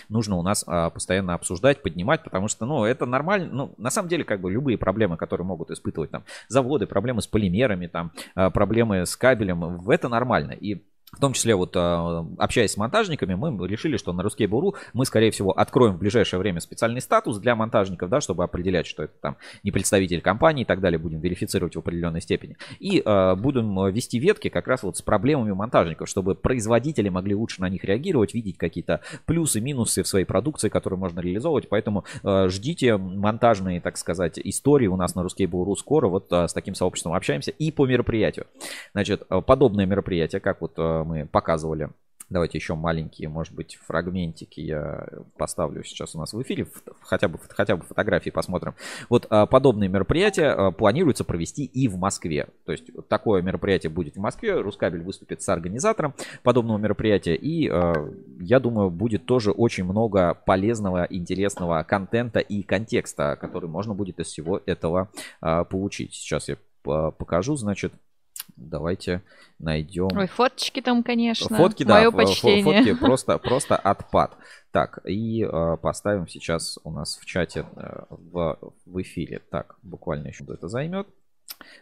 нужно у нас а, постоянно обсуждать, поднимать, потому что, ну, это нормально, ну, на самом деле, как бы любые проблемы, которые могут испытывать там заводы, проблемы с полимерами, там, а, проблемы с кабелем, в это нормально, и в том числе, вот а, общаясь с монтажниками, мы решили, что на Ruskable.ru мы, скорее всего, откроем в ближайшее время специальный статус для монтажников, да, чтобы определять, что это там не представитель компании и так далее, будем верифицировать в определенной степени. И а, будем вести ветки как раз вот с проблемами монтажников, чтобы производители могли лучше на них реагировать, видеть какие-то плюсы, минусы в своей продукции, которые можно реализовывать. Поэтому а, ждите монтажные, так сказать, истории у нас на Ruskable.ru скоро. Вот а, с таким сообществом общаемся и по мероприятию. Значит, подобное мероприятие, как вот мы показывали Давайте еще маленькие, может быть, фрагментики я поставлю сейчас у нас в эфире, хотя бы, хотя бы фотографии посмотрим. Вот а, подобные мероприятия а, планируется провести и в Москве. То есть такое мероприятие будет в Москве, Рускабель выступит с организатором подобного мероприятия. И а, я думаю, будет тоже очень много полезного, интересного контента и контекста, который можно будет из всего этого получить. Сейчас я покажу, значит, давайте найдем... Ой, фоточки там, конечно. Фотки, да, Мое почтение. фотки просто, просто отпад. Так, и э, поставим сейчас у нас в чате э, в, в эфире. Так, буквально еще это займет.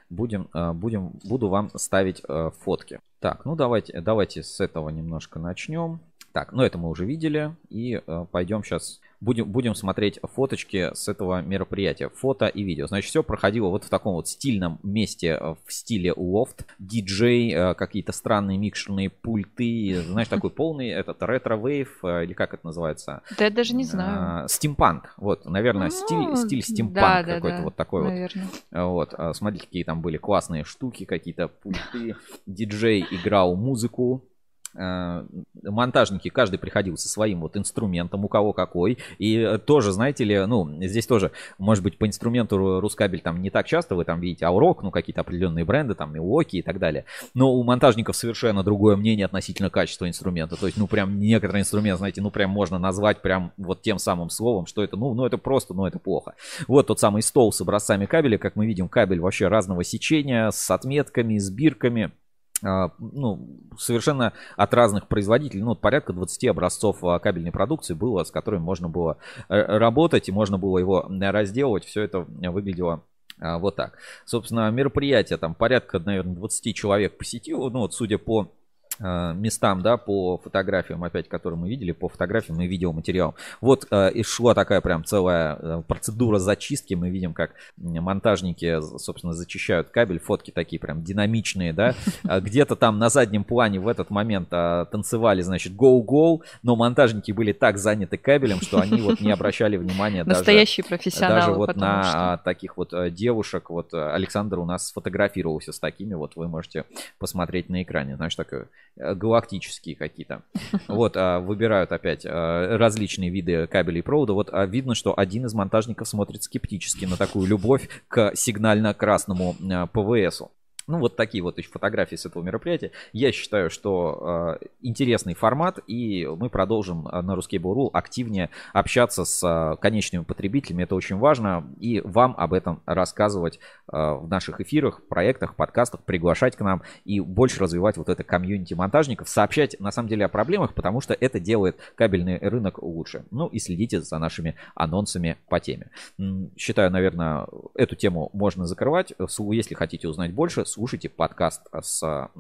Будем, э, будем, буду вам ставить э, фотки. Так, ну давайте, давайте с этого немножко начнем. Так, ну это мы уже видели. И э, пойдем сейчас будем, будем смотреть фоточки с этого мероприятия. Фото и видео. Значит, все проходило вот в таком вот стильном месте, э, в стиле лофт. Диджей, э, какие-то странные микшерные пульты. Знаешь, такой полный этот retrowave, э, или как это называется? Да я даже не знаю. Стимпанк. Вот, наверное, Ну, стиль, стиль стимпанк да, какой-то да, вот такой вот. наверное. Вот, а, смотрите, какие там были классные штуки, какие-то пульты. Диджей играл музыку. А, Монтажники, каждый приходил со своим вот инструментом, у кого какой. И э, тоже, знаете ли, ну, здесь тоже, может быть, по инструменту Ру- Рускабель там не так часто вы там видите Аурок, ну, какие-то определенные бренды, там, Милоки и так далее. Но у монтажников совершенно другое мнение относительно качества инструмента. То есть, ну, прям некоторые инструменты, знаете, ну, прям можно назвать прям вот тем самым словом, что это, ну, ну, это просто, ну, это плохо. Вот тот самый стол с образцами кабеля, как мы видим, кабель вообще разного сечения, с отметками, с бирками. А, ну, совершенно от разных производителей, ну, порядка 20 образцов а, кабельной продукции было, с которыми можно было э, работать, и можно было его разделывать, все это выглядело а, вот так. Собственно, мероприятие там порядка, наверное, 20 человек посетило, ну, вот судя по местам, да, по фотографиям, опять, которые мы видели, по фотографиям и видеоматериалам. Вот э, и шла такая прям целая э, процедура зачистки. Мы видим, как монтажники, собственно, зачищают кабель. Фотки такие прям динамичные, да. А Где-то там на заднем плане в этот момент а, танцевали, значит, go-go, но монтажники были так заняты кабелем, что они вот не обращали внимания даже, Настоящие профессионалы, даже вот на что- а, таких вот э, девушек. Вот э, Александр у нас сфотографировался с такими, вот вы можете посмотреть на экране. Знаешь, такое э, галактические какие-то. Вот, а, выбирают опять а, различные виды кабелей и провода. Вот а, видно, что один из монтажников смотрит скептически на такую любовь к сигнально-красному а, ПВСу. Ну, вот такие вот еще фотографии с этого мероприятия. Я считаю, что э, интересный формат, и мы продолжим э, на Ruskable.ru активнее общаться с э, конечными потребителями. Это очень важно, и вам об этом рассказывать э, в наших эфирах, проектах, подкастах, приглашать к нам и больше развивать вот это комьюнити монтажников, сообщать на самом деле о проблемах, потому что это делает кабельный рынок лучше. Ну и следите за нашими анонсами по теме. Считаю, наверное, эту тему можно закрывать. Су- Если хотите узнать больше, слушайте подкаст с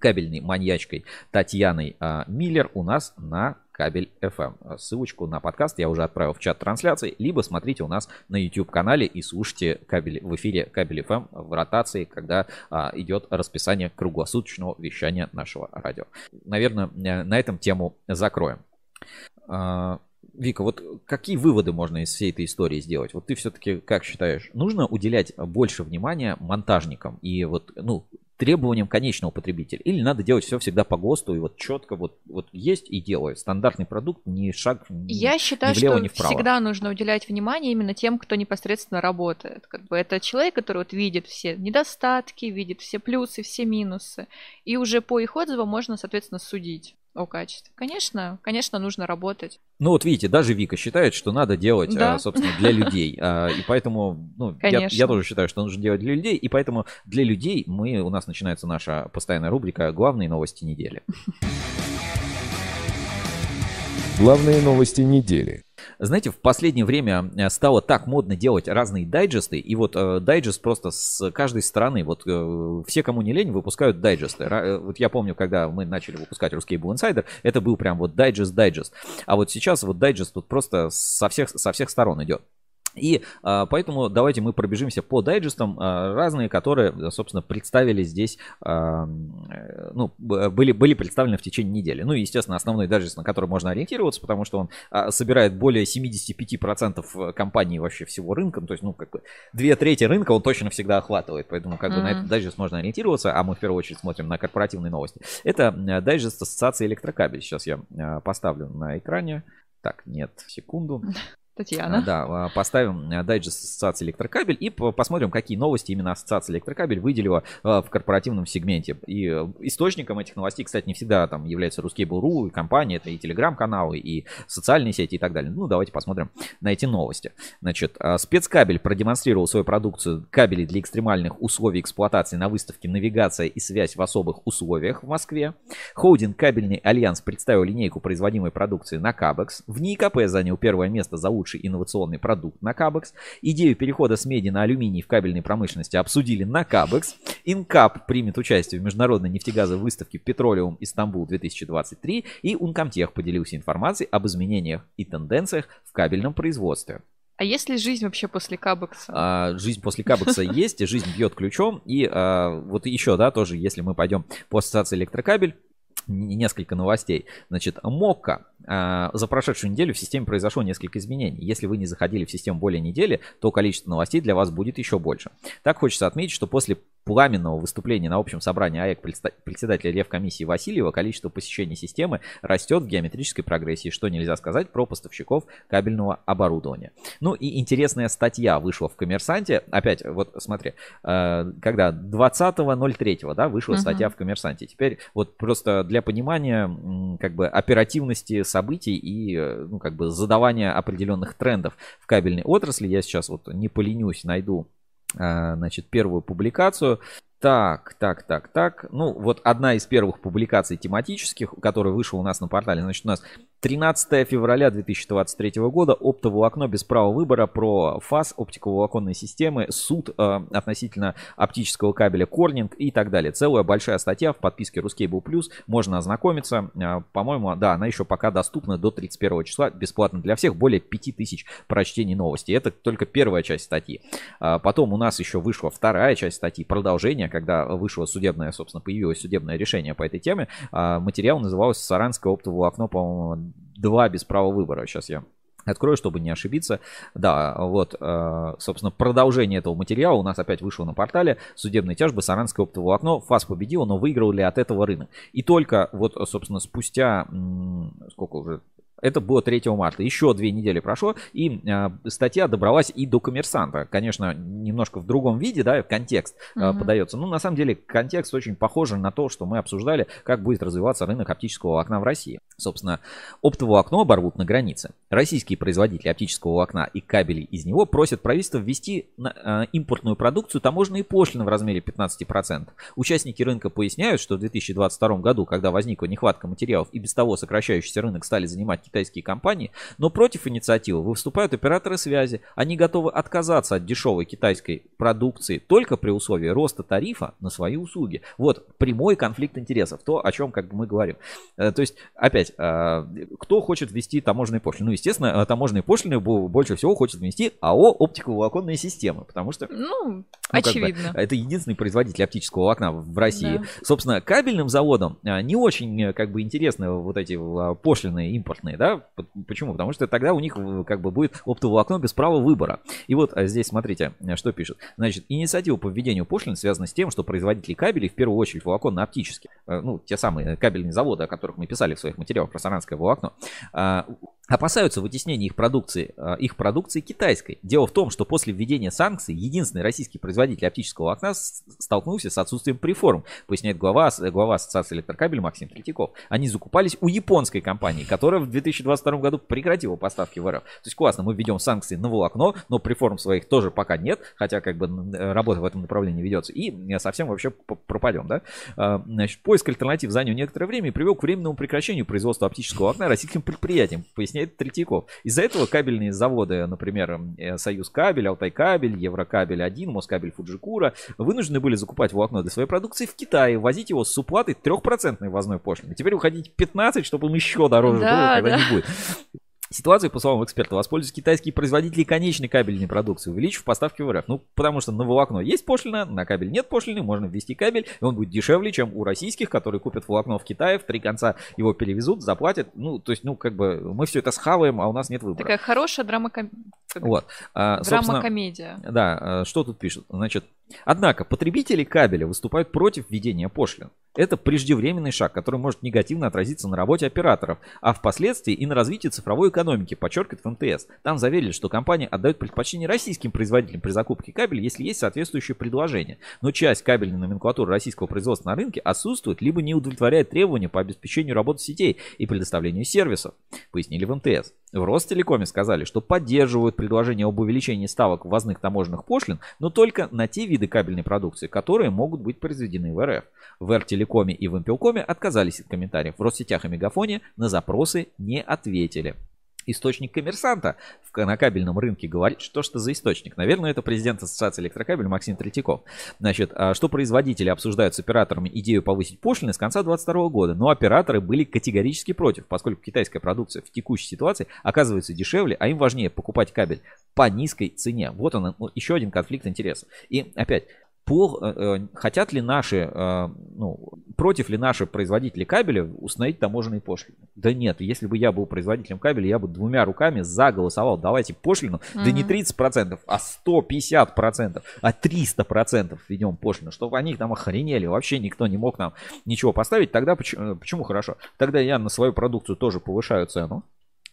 кабельной маньячкой Татьяной а, Миллер у нас на Кабель FM. Ссылочку на подкаст я уже отправил в чат трансляции, либо смотрите у нас на YouTube канале и слушайте кабель в эфире Кабель FM в ротации, когда а, идет расписание круглосуточного вещания нашего радио. Наверное, э, на этом тему закроем. Вика, вот какие выводы можно из всей этой истории сделать? Вот ты все-таки как считаешь, нужно уделять больше внимания монтажникам и вот, ну, требованиям конечного потребителя? Или надо делать все всегда по ГОСТу и вот четко вот, вот есть и делаю. Стандартный продукт, ни шаг ни, Я считаю, ни влево, что ни вправо. всегда нужно уделять внимание именно тем, кто непосредственно работает. Как бы это человек, который вот видит все недостатки, видит все плюсы, все минусы. И уже по их отзывам можно, соответственно, судить о качестве. Конечно, конечно, нужно работать. Ну вот видите, даже Вика считает, что надо делать, Да. а, собственно, для людей. А, И поэтому, ну, я, я тоже считаю, что нужно делать для людей. И поэтому для людей мы, у нас начинается наша постоянная рубрика «Главные новости недели». Главные новости недели. Знаете, в последнее время э, стало так модно делать разные дайджесты, и вот э, дайджест просто с каждой стороны, вот э, все, кому не лень, выпускают дайджесты. Ра- э, вот я помню, когда мы начали выпускать Ruscable Insider, это был прям вот дайджест-дайджест. А вот сейчас вот дайджест тут просто со всех, со всех сторон идет. И а, поэтому давайте мы пробежимся по дайджестам а, разные, которые, э, собственно, представили здесь, а, э, ну, были, были представлены в течение недели. Ну, и, естественно, основной дайджест, на который можно ориентироваться, потому что он а, собирает более 75% компаний вообще всего рынка, ну, то есть, ну, как бы, две трети рынка он точно всегда охватывает, поэтому, как бы, на этот дайджест можно ориентироваться, а мы в первую очередь смотрим на корпоративные новости. Это э, дайджест Ассоциации Электрокабель. Сейчас я э, поставлю на экране. Так, нет, секунду. Татьяна. А, Да, а, поставим а, дайджест Ассоциации Электрокабель и по- посмотрим, какие новости именно Ассоциация Электрокабель выделила а, в корпоративном сегменте. И э, источником этих новостей, кстати, не всегда там является Ruskable.ru и компания, это и телеграм-каналы, и социальные сети и так далее. Ну, давайте посмотрим на эти новости. Значит, а, спецкабель продемонстрировал свою продукцию кабелей для экстремальных условий эксплуатации на выставке «Навигация и связь в особых условиях» в Москве. Холдинг «Кабельный альянс» представил линейку производимой продукции на Кабекс. ВНИИКП занял первое место за улучшение лучший инновационный продукт на Кабекс. Идею перехода с меди на алюминий в кабельной промышленности обсудили на Кабекс. Инкап примет участие в международной нефтегазовой выставке Petroleum Istanbul 2023 и Ункомтех поделился информацией об изменениях и тенденциях в кабельном производстве. А есть ли жизнь вообще после Кабекса? А, жизнь после Кабекса есть, жизнь бьет ключом. И а, вот еще, да, тоже, если мы пойдем по ассоциации электрокабель, несколько новостей. Значит, МОККА. За прошедшую неделю в системе произошло несколько изменений. Если вы не заходили в систему более недели, то количество новостей для вас будет еще больше. Так хочется отметить, что после пламенного выступления на общем собрании АЭК председателя Ревкомиссии Васильева количество посещений системы растет в геометрической прогрессии, что нельзя сказать про поставщиков кабельного оборудования. Ну и интересная статья вышла в «Коммерсанте». Опять, вот смотри, э, когда 20.03, да, вышла Мгм. статья в «Коммерсанте». Теперь вот просто для понимания как бы оперативности событий и э, ну, как бы задавания определенных трендов в кабельной отрасли, я сейчас вот не поленюсь, найду значит, первую публикацию. Так, так, так, так. Ну, вот одна из первых публикаций тематических, которая вышла у нас на портале. Значит, у нас 13 февраля 2023 года оптоволокно без права выбора про ФАС, оптиковолоконные системы, суд э, относительно оптического кабеля Корнинг и так далее. Целая большая статья в подписке Ruscable Plus. Можно ознакомиться. Э, По-моему, да, она еще пока доступна до 31 числа, бесплатно для всех. Более 5000 прочтений новости. Это только первая часть статьи. А Потом у нас еще вышла вторая часть статьи, продолжение, когда вышло судебное, собственно, появилось судебное решение по этой теме. А, Материал назывался «Саранское оптоволокно», по-моему, 2 без права выбора. Сейчас я Открою, чтобы не ошибиться. Да, вот, э, собственно, продолжение этого материала у нас опять вышло на портале. Судебные тяжбы, Саранское оптоволокно. ФАС победил, но выиграл ли от этого рынок? И только вот, собственно, спустя, сколько уже, это было 3 марта. Еще две недели прошло, и э, статья добралась и до коммерсанта. Конечно, немножко в другом виде, да, контекст э, Мгм. подается. Ну, на самом деле, контекст очень похож на то, что мы обсуждали, как будет развиваться рынок оптического окна в России. Собственно, оптовое окно оборвут на границе. Российские производители оптического окна и кабелей из него просят правительство ввести на э, импортную продукцию таможенные пошлины в размере 15%. Участники рынка поясняют, что в 2022 году, когда возникла нехватка материалов и без того сокращающийся рынок стали занимать китайские компании, но против инициативы выступают операторы связи. Они готовы отказаться от дешевой китайской продукции только при условии роста тарифа на свои услуги. Вот прямой конфликт интересов, то, о чем как бы мы говорим. Э, То есть, опять, э, кто хочет ввести таможенные пошлины? Ну, естественно, э, таможенные пошлины бо- больше всего хочет ввести АО «Оптиковолоконные системы», потому что Ну, ну, как бы, очевидно. это единственный производитель оптического окна в России. Да. Собственно, кабельным заводам не очень как бы интересны вот эти пошлины импортные, да? П- Почему? Потому что тогда у них э, как бы будет оптоволокно без права выбора. И вот а, здесь смотрите, э, что пишут. Значит, инициатива по введению пошлин связана с тем, что производители кабелей, в первую очередь волоконно-оптические, э, ну, те самые кабельные заводы, о которых мы писали в своих материалах про саранское волокно, опасаются вытеснения их продукции, э, их продукции китайской. Дело в том, что после введения санкций единственный российский производитель оптического окна столкнулся с отсутствием преформ, поясняет глава, глава Ассоциации электрокабель Максим Третьяков. Они закупались у японской компании, которая в 2022 году прекратила поставки в РФ. То есть классно, мы введем санкции на волокно, но преформ своих тоже пока нет, хотя как бы э, работа в этом направлении ведется, и э, совсем вообще пропадем, да? А, Значит, поиск альтернатив занял некоторое время и привел к временному прекращению производства оптического окна российским предприятиям, поясняет Третьяков. Из-за этого кабельные заводы, например, э, Союз кабель, Алтай кабель, Еврокабель 1, Москабель Фуджикура, вынуждены были закупать волокно для своей продукции в Китае, возить его с уплатой 3% ввозной пошлины. Теперь уходить 15, чтобы им еще дороже Да, было, когда да. не будет. Ситуацией, по словам эксперта, воспользуются китайские производители конечной кабельной продукции, увеличив поставки в РФ. Ну, потому что на волокно есть пошлина, на кабель нет пошлины, можно ввести кабель, и он будет дешевле, чем у российских, которые купят волокно в Китае, в три конца его перевезут, заплатят. Ну, то есть, ну, как бы мы все это схаваем, а у нас нет выбора. Такая хорошая драма Вот. А, драма-комедия. Да, а, что тут пишут? Значит, однако потребители кабеля выступают против введения пошлин. Это преждевременный шаг, который может негативно отразиться на работе операторов, а впоследствии и на развитии цифровой экономики, подчеркивает МТС. Там заверили, что компания отдает предпочтение российским производителям при закупке кабеля, если есть соответствующее предложение. Но часть кабельной номенклатуры российского производства на рынке отсутствует, либо не удовлетворяет требования по обеспечению работы сетей и предоставлению сервисов, пояснили в МТС. В Ростелекоме сказали, что поддерживают предложение об увеличении ставок ввозных таможенных пошлин, но только на те виды кабельной продукции, которые могут быть произведены в РФ. В РТелекоме и в Импелкоме отказались от комментариев. В Россетях и Мегафоне на запросы не ответили. Источник коммерсанта в, на кабельном рынке говорит, что что за источник. Наверное, это президент Ассоциации электрокабель Максим Третьяков. Значит, а, что производители обсуждают с операторами идею повысить пошлины с конца 2022 года, но операторы были категорически против, поскольку китайская продукция в текущей ситуации оказывается дешевле, а им важнее покупать кабель по низкой цене. Вот он, еще один конфликт интересов. И опять, по, э, э, хотят ли наши, э, ну, против ли наши производители кабеля установить таможенные пошлины? Да нет, если бы я был производителем кабеля, я бы двумя руками заголосовал, давайте пошлину, mm-hmm. да не 30%, а 150%, а 300% введем пошлину, чтобы они там охренели, вообще никто не мог нам ничего поставить, тогда почему, почему хорошо? Тогда я на свою продукцию тоже повышаю цену,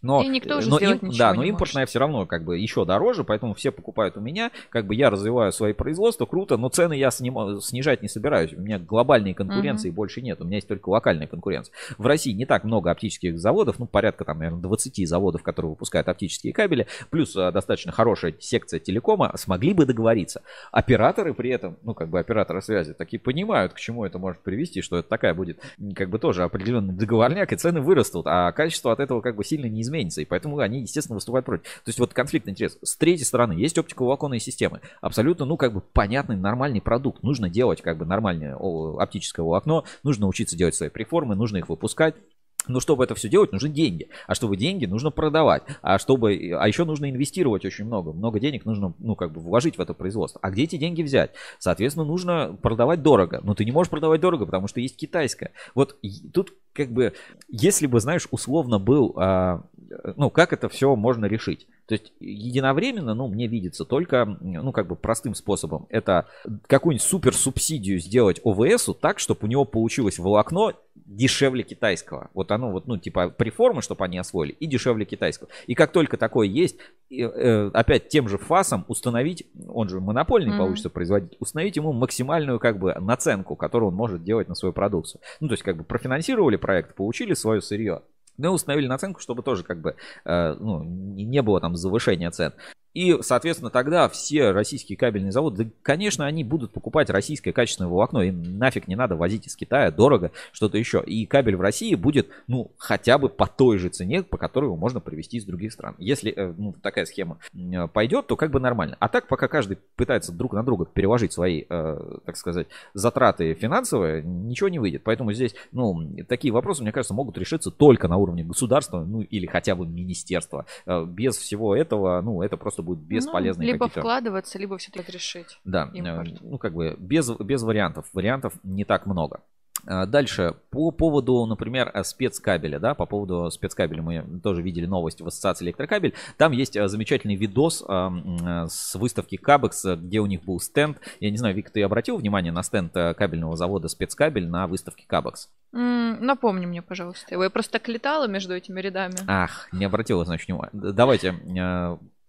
но, и никто уже но им, ничего Да, но импортная все равно как бы еще дороже, поэтому все покупают у меня, как бы я развиваю свои производства, круто, но цены я сним, снижать не собираюсь. У меня глобальной конкуренции uh-huh. больше нет, у меня есть только локальная конкуренция. В России не так много оптических заводов, ну порядка там, наверное, 20 заводов, которые выпускают оптические кабели, плюс а, достаточно хорошая секция телекома, смогли бы договориться. Операторы при этом, ну как бы операторы связи, такие понимают, к чему это может привести, что это такая будет как бы тоже определенный договорняк, и цены вырастут, а качество от этого как бы сильно не изменится, и поэтому они, естественно, выступают против. То есть вот конфликт интерес. С третьей стороны, есть оптиковолоконные системы. Абсолютно, ну, как бы понятный, нормальный продукт. Нужно делать как бы нормальное оптическое волокно, нужно учиться делать свои преформы, нужно их выпускать. Но чтобы это все делать, нужны деньги. А чтобы деньги, нужно продавать. А чтобы, а еще нужно инвестировать очень много. Много денег нужно, ну, как бы вложить в это производство. А где эти деньги взять? Соответственно, нужно продавать дорого. Но ты не можешь продавать дорого, потому что есть китайская. Вот тут, как бы, если бы, знаешь, условно был, а, ну, как это все можно решить? То есть единовременно, ну, мне видится только, ну, как бы простым способом. Это какую-нибудь супер субсидию сделать ОВСу так, чтобы у него получилось волокно дешевле китайского. Вот оно вот, ну, типа преформы, чтобы они освоили, и дешевле китайского. И как только такое есть, э, опять тем же ФАСом установить, он же монопольный mm-hmm. получится производить, установить ему максимальную как бы наценку, которую он может делать на свою продукцию. Ну, то есть как бы профинансировали проект, получили свое сырье. Мы установили наценку, чтобы тоже как бы э, ну, не было там завышения цен. И, соответственно, тогда все российские кабельные заводы, да, конечно, они будут покупать российское качественное волокно. Им нафиг не надо возить из Китая дорого, что-то еще. И кабель в России будет, ну, хотя бы по той же цене, по которой его можно привезти из других стран. Если э, ну, такая схема э, пойдет, то как бы нормально. А так, пока каждый пытается друг на друга переложить свои, э, так сказать, затраты финансовые, ничего не выйдет. Поэтому здесь, ну, такие вопросы, мне кажется, могут решиться только на уровне государства, ну, или хотя бы министерства. Без всего этого, ну, это просто просто будет бесполезный. Ну, либо вкладываться, либо все-таки решить. Да, импорт. Э, ну как бы без, без вариантов. Вариантов не так много. А, дальше, по поводу, например, э, спецкабеля, да, по поводу спецкабеля мы тоже видели новость в ассоциации электрокабель. Там есть э, замечательный видос с выставки Кабекс, где у них был стенд. Я не знаю, Вик, ты обратил внимание на стенд кабельного завода спецкабель на выставке Кабекс? Напомни мне, пожалуйста. Я просто так летала между этими рядами. Ах, не обратила, значит, внимания. Давайте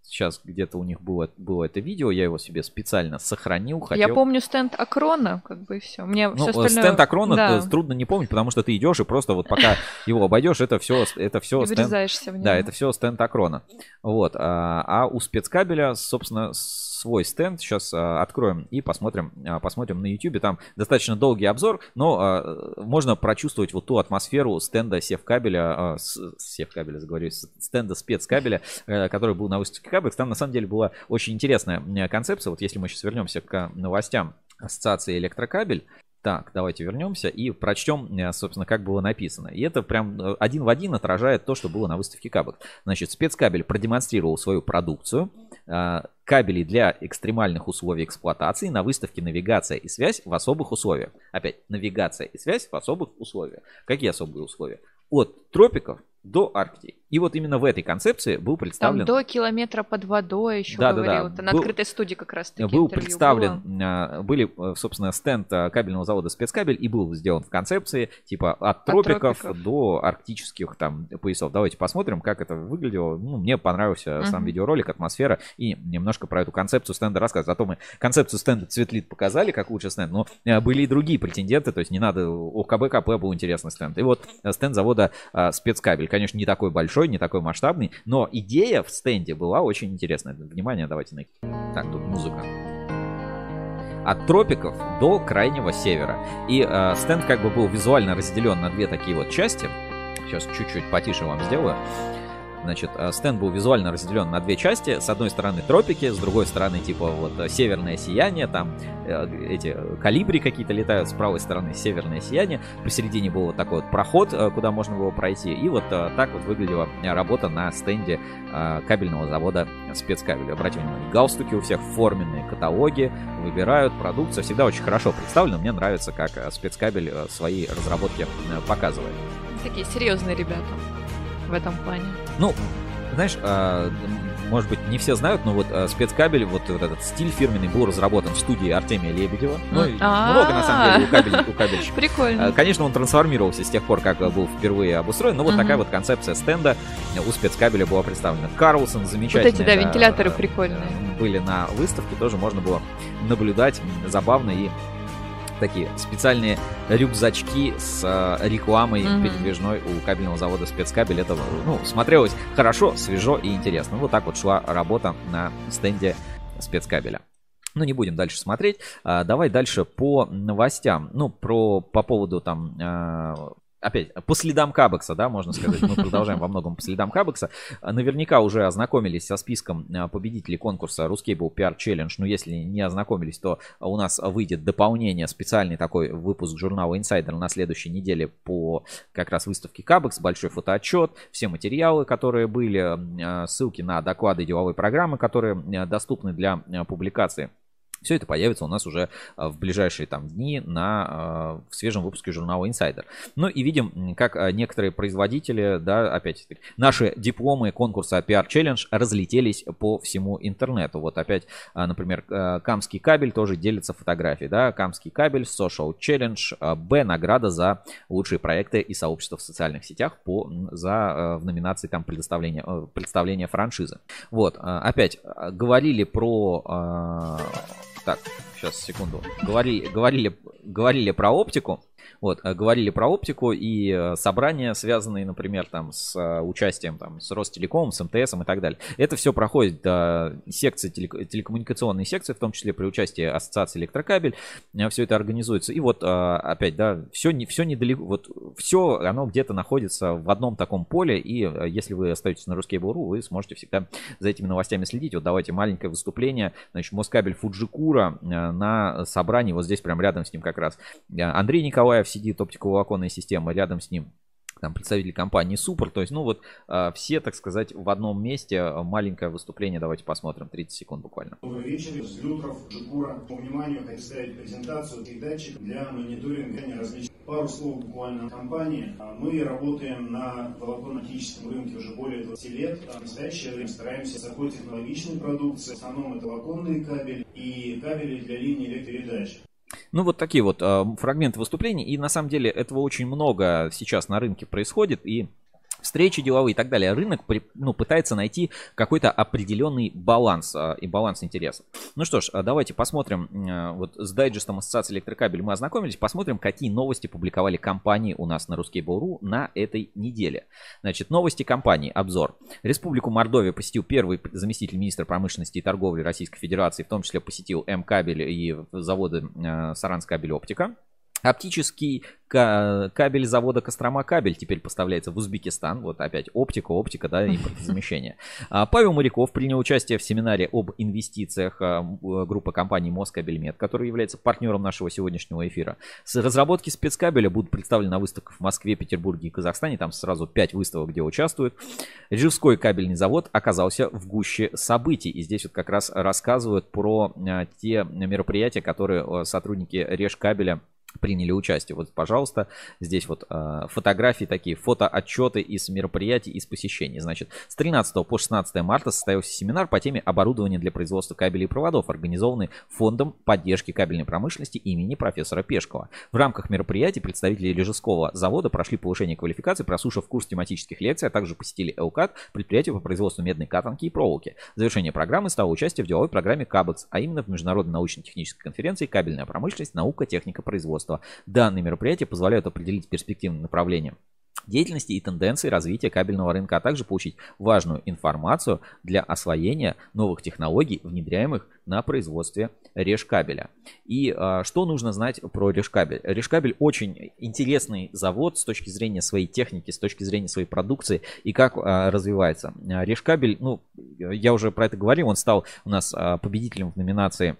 сейчас где-то у них было, было это видео, я его себе специально сохранил. Хотел... Я помню стенд Акрона, как бы и все. Мне ну, все остальное... Стенд Акрона да. трудно не помнить, потому что ты идешь и просто вот пока его обойдешь, это все, это все стенд... Да, это все стенд Акрона. Вот. А, а у спецкабеля, собственно, свой стенд. Сейчас а, откроем и посмотрим, а, посмотрим на YouTube. Там достаточно долгий обзор, но а, можно прочувствовать вот ту атмосферу стенда севкабеля, севкабеля, заговорю, стенда спецкабеля, а, который был на выставке Кабекс. Там на самом деле была очень интересная концепция. Вот если мы сейчас вернемся к новостям Ассоциации электрокабель, так, давайте вернемся и прочтем, э, собственно, как было написано. И это прям э, один в один отражает то, что было на выставке Кабек. Значит, спецкабель продемонстрировал свою продукцию. Э, кабели для экстремальных условий эксплуатации на выставке «Навигация и связь в особых условиях». Опять, навигация и связь в особых условиях. Какие особые условия? От тропиков до Арктики. И вот именно в этой концепции был представлен... Там до километра под водой еще да, говорил. Да, да. Это на был, открытой студии как раз таки Был представлен, было. А, были, э, собственно, стенд а, кабельного завода спецкабель и был сделан в концепции, типа от тропиков, от тропиков. до арктических там поясов. Давайте посмотрим, как это выглядело. Ну, мне понравился uh-huh. сам видеоролик, атмосфера и немножко про эту концепцию стенда рассказывать. Зато мы концепцию стенда Цветлит показали, как лучше стенд, но э, были и другие претенденты, то есть не надо, у КБ был интересный стенд. И вот э, стенд завода спецкабель, конечно, не такой большой, не такой масштабный, но идея в стенде была очень интересная. Внимание, давайте на... Так, тут музыка от тропиков до крайнего севера. И э, стенд как бы был визуально разделен на две такие вот части. Сейчас чуть-чуть потише вам сделаю. Значит, э, стенд был визуально разделен на две части. С одной стороны тропики, с другой стороны типа вот э, северное сияние, там э, эти калибри какие-то летают, с правой стороны северное сияние. Посередине был вот такой вот проход, куда можно было пройти. И вот так вот выглядела работа на стенде кабельного завода спецкабель. Обратите внимание, галстуки у всех форменные, каталоги, выбирают продукцию. Всегда очень хорошо представлено. Мне нравится, как спецкабель свои разработки показывает. Такие серьезные ребята в этом плане. Ну, знаешь, а, может быть, не все знают, но вот а, спецкабель, вот, вот этот стиль фирменный был разработан в студии Артемия Лебедева. Ну, и А-а-а. много, на самом деле, у, кабель, у кабельщиков. Прикольно. А, Конечно, он трансформировался с тех пор, как был впервые обустроен, но вот такая вот концепция стенда у спецкабеля была представлена. Карлсон Вот замечательный. эти, да, вентиляторы прикольные. Были на выставке, тоже можно было наблюдать. Забавно и такие специальные рюкзачки с э, рекламой Мгм. передвижной у кабельного завода спецкабель. Это ну, смотрелось хорошо, свежо и интересно. Вот так вот шла работа на стенде спецкабеля. Ну, не будем дальше смотреть. А, давай дальше по новостям. Ну, про, по поводу там... Опять, по следам Кабекса, да, можно сказать. Мы продолжаем во многом по следам Кабекса. Наверняка уже ознакомились со списком а, победителей конкурса Ruscable PR Challenge. Но если не ознакомились, то у нас выйдет дополнение, специальный такой выпуск журнала Insider на следующей неделе по как раз выставке Кабекс. Большой фотоотчет, все материалы, которые были, а, ссылки на доклады деловой программы, которые а, доступны для публикации. Все это появится у нас уже а, в ближайшие там дни на а, в свежем выпуске журнала Insider. Ну и видим, как а, некоторые производители, да, опять наши дипломы конкурса PR Challenge разлетелись по всему интернету. Вот опять, например, Камский кабель тоже делится фотографией, да, Камский кабель, Social Challenge, Б награда за лучшие проекты и сообщества в социальных сетях по за в номинации там предоставления э, представления франшизы. Вот, опять говорили про так, сейчас, секунду. Говорили, говорили, говорили про оптику. Вот, э, говорили про оптику и э, собрания, связанные, например, там с э, участием там с Ростелекомом, с МТС и так далее. Это все проходит до секции телек- телекоммуникационной секции, в том числе при участии Ассоциации Электрокабель. Все это организуется. И вот опять, да, все, не, все недалеко, вот все оно где-то находится в одном таком поле, и если вы остаетесь на Ruskable.ru, вы сможете всегда за этими новостями следить. Вот давайте маленькое выступление. Значит, Москабель Фуджикура на собрании, вот здесь прям рядом с ним как раз Андрей Николаев сидит, оптиковолоконная система, рядом с ним там представители компании Супер. То есть, ну вот э, все, так сказать, в одном месте. Маленькое выступление, давайте посмотрим, 30 секунд буквально. Добрый вечер. Лютров, Жигура. По вниманию представить презентацию передатчик для мониторинга различных. Пару слов буквально о компании. А, Мы работаем на волоконно-оптическом рынке уже более 20 лет. А В настоящее время стараемся высокотехнологичной продукции. В основном это волоконные кабели и кабели для линий электропередач. Ну, вот такие вот э, фрагменты выступлений. И на самом деле этого очень много сейчас на рынке происходит. И встречи деловые и так далее. Рынок при- ну, пытается найти какой-то определенный баланс э, и баланс интересов. Ну что ж, э, давайте посмотрим. э, Вот с дайджестом Ассоциации Электрокабель мы ознакомились. Посмотрим, какие новости публиковали компании у нас на Ruskable.ru на этой неделе. Значит, новости компании. Обзор. Республику Мордовия посетил первый заместитель министра промышленности и торговли Российской Федерации, в том числе посетил М-кабель и заводы э, Саранскабель Оптика. Оптический ка- кабель завода Кострома кабель теперь поставляется в Узбекистан. Вот опять оптика, оптика, да, импортозамещение. А, Павел Моряков принял участие в семинаре об инвестициях а, э, группы компаний Москабельмет, который является партнером нашего сегодняшнего эфира. С разработки спецкабеля будут представлены на выставках в Москве, Петербурге и Казахстане. Там сразу 5 выставок, где участвуют. Рижской кабельный завод оказался в гуще событий. И здесь вот как раз рассказывают про а, те мероприятия, которые сотрудники Режкабеля приняли участие. Вот, пожалуйста, здесь вот э, фотографии такие, фотоотчеты из мероприятий, из посещений. Значит, с 13 по 16 марта состоялся семинар по теме оборудования для производства кабелей и проводов, организованный Фондом поддержки кабельной промышленности имени профессора Пешкова. В рамках мероприятий представители Лежеского завода прошли повышение квалификации, прослушав курс тематических лекций, а также посетили ЭУКАТ, предприятие по производству медной катанки и проволоки. Завершение программы стало участие в деловой программе КАБЭКС, а именно в международной научно-технической конференции «Кабельная промышленность. Наука, техника, производства». Данные мероприятия позволяют определить перспективные направления деятельности и тенденции развития кабельного рынка, а также получить важную информацию для освоения новых технологий, внедряемых на производстве решкабеля. И а, что нужно знать про решкабель? Решкабель очень интересный завод с точки зрения своей техники, с точки зрения своей продукции и как а, развивается. Решкабель, ну, я уже про это говорил, он стал у нас а, победителем в номинации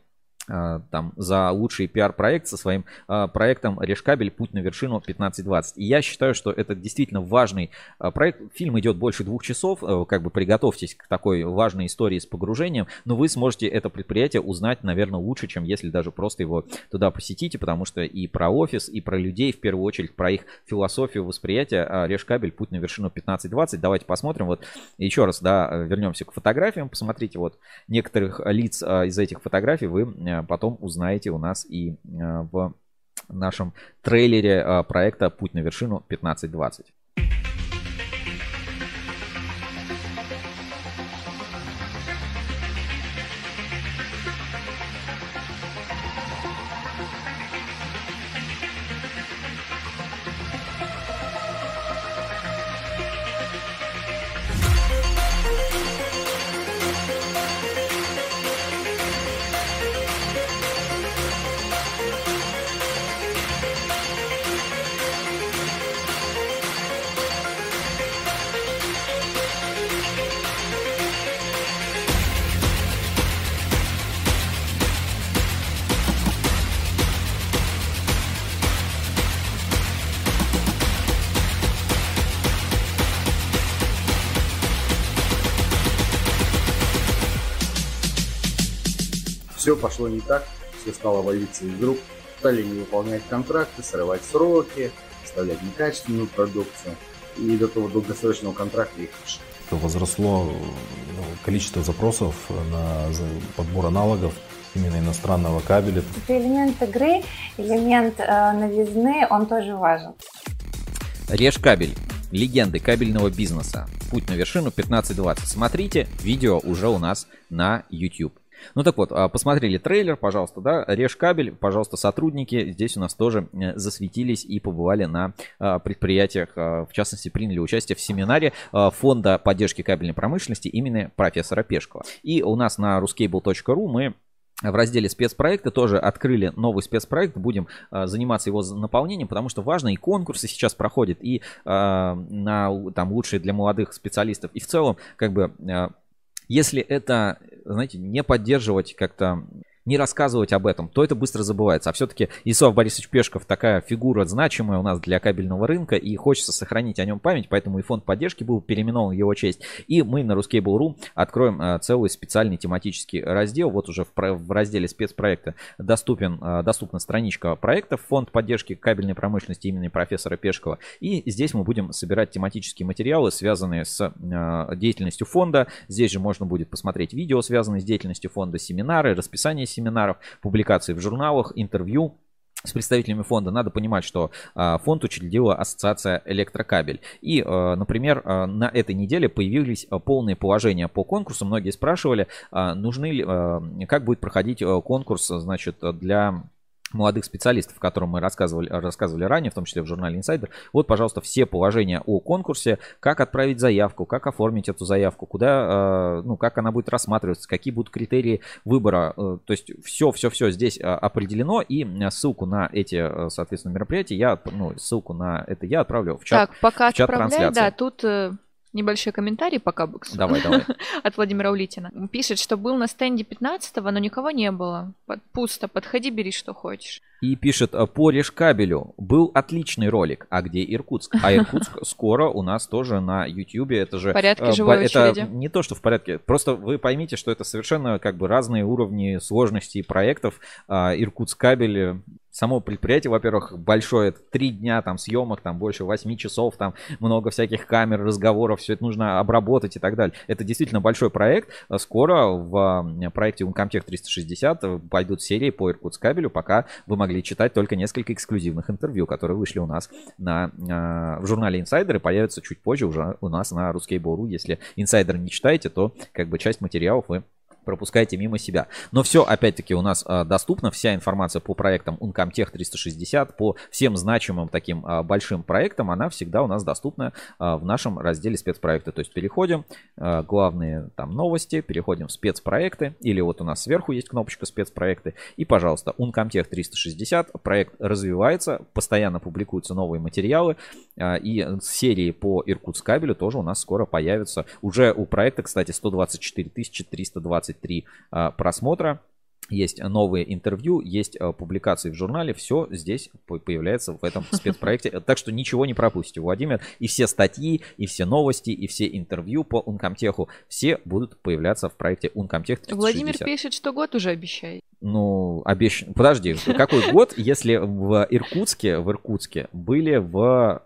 там за лучший пиар-проект со своим а, проектом Решкабель Путь на вершину 1520. И я считаю, что это действительно важный а, проект. Фильм идет больше двух часов, а, как бы приготовьтесь к такой важной истории с погружением, но вы сможете это предприятие узнать, наверное, лучше, чем если даже просто его туда посетите, потому что и про офис, и про людей, в первую очередь, про их философию восприятия а, Решкабель Путь на вершину 1520. Давайте посмотрим. Вот еще раз, да, вернемся к фотографиям. Посмотрите, вот некоторых лиц из этих фотографий вы Э, потом узнаете у нас и э, в нашем трейлере э, проекта «Путь на вершину 1520». Все пошло не так, все стало валиться из рук, стали не выполнять контракты, срывать сроки, оставлять некачественную продукцию. И до того долгосрочного контракта их лишили. Возросло ну, количество запросов на подбор аналогов именно иностранного кабеля. Это элемент игры, элемент э, новизны, он тоже важен. Режь кабель. Легенды кабельного бизнеса. Путь на вершину 1520. Смотрите, видео уже у нас на YouTube. Ну так вот, а, посмотрели трейлер, пожалуйста, да, режь кабель, пожалуйста, сотрудники. Здесь у нас тоже засветились и побывали на а, предприятиях, а, в частности, приняли участие в семинаре фонда поддержки кабельной промышленности имени профессора Пешкова. И у нас на ruscable.ru мы в разделе спецпроекты тоже открыли новый спецпроект, будем э, заниматься его наполнением, потому что важно, и конкурсы сейчас проходят, и э, на там лучшие для молодых специалистов, и в целом, как бы, э, если это, знаете, не поддерживать как-то не рассказывать об этом, то это быстро забывается. А все-таки Исов Борисович Пешков такая фигура значимая у нас для кабельного рынка, и хочется сохранить о нем память, поэтому и фонд поддержки был переименован в его честь. И мы на Ruskable.ru откроем а, целый специальный тематический раздел. Вот уже в, разделе спецпроекта доступен, а, доступна страничка проектов фонд поддержки кабельной промышленности имени профессора Пешкова. И здесь мы будем собирать тематические материалы, связанные с а, деятельностью фонда. Здесь же можно будет посмотреть видео, связанные с деятельностью фонда, семинары, расписание семинаров, публикации в журналах, интервью с представителями фонда. Надо понимать, что а, фонд учредила ассоциация Электрокабель. И, а, например, а, на этой неделе появились полные положения по конкурсу. Многие спрашивали, нужны ли, как будет проходить конкурс, значит, для молодых специалистов, о котором мы рассказывали, рассказывали ранее, в том числе в журнале Insider. Вот, пожалуйста, все положения о конкурсе, как отправить заявку, как оформить эту заявку, куда, э, ну, как она будет рассматриваться, какие будут критерии выбора. Э, то есть все, все, все здесь э, определено, и ссылку на эти, соответственно, мероприятия, я, ну, ссылку на это я отправлю в чат, так, пока в чат трансляции. Да, тут Небольшой комментарий пока, Букс. Давай, давай. От Владимира Улитина. Пишет, что был на стенде 15-го, но никого не было. Пусто, подходи, бери, что хочешь. И пишет, «Э, по Решкабелю был отличный ролик. А где Иркутск? А Иркутск скоро у нас тоже на Ютьюбе. Это же... В порядке э, живой это очереди. не то, что в порядке. Просто вы поймите, что это совершенно как бы разные уровни сложности проектов. А, Иркутск кабель само предприятие, во-первых, большое, три дня там съемок, там больше 8 часов, там много всяких камер, разговоров, все это нужно обработать и так далее. Это действительно большой проект. Скоро в проекте Uncomtech 360 пойдут серии по Иркутскабелю, пока вы могли читать только несколько эксклюзивных интервью, которые вышли у нас на, а, в журнале Insider и появятся чуть позже уже у нас на Ruskable.ru. Если Insider не читаете, то как бы часть материалов вы пропускаете мимо себя. Но все, опять-таки, у нас а, доступна вся информация по проектам Uncomtech 360, по всем значимым таким а, большим проектам, она всегда у нас доступна а, в нашем разделе спецпроекты. То есть переходим, а, главные там новости, переходим в спецпроекты, или вот у нас сверху есть кнопочка спецпроекты, и, пожалуйста, Uncomtech 360, проект развивается, постоянно публикуются новые материалы, а, и серии по Иркутскабелю тоже у нас скоро появятся. Уже у проекта, кстати, 124 320 23 а, просмотра. Есть новые интервью, есть а, публикации в журнале, все здесь появляется в этом спецпроекте. Так что ничего не пропустите, Владимир. И все статьи, и все новости, и все интервью по Ункомтеху, все будут появляться в проекте Ункомтех Владимир пишет, что год уже обещает. Ну, обещ... Подожди, какой год, если в Иркутске, в Иркутске были в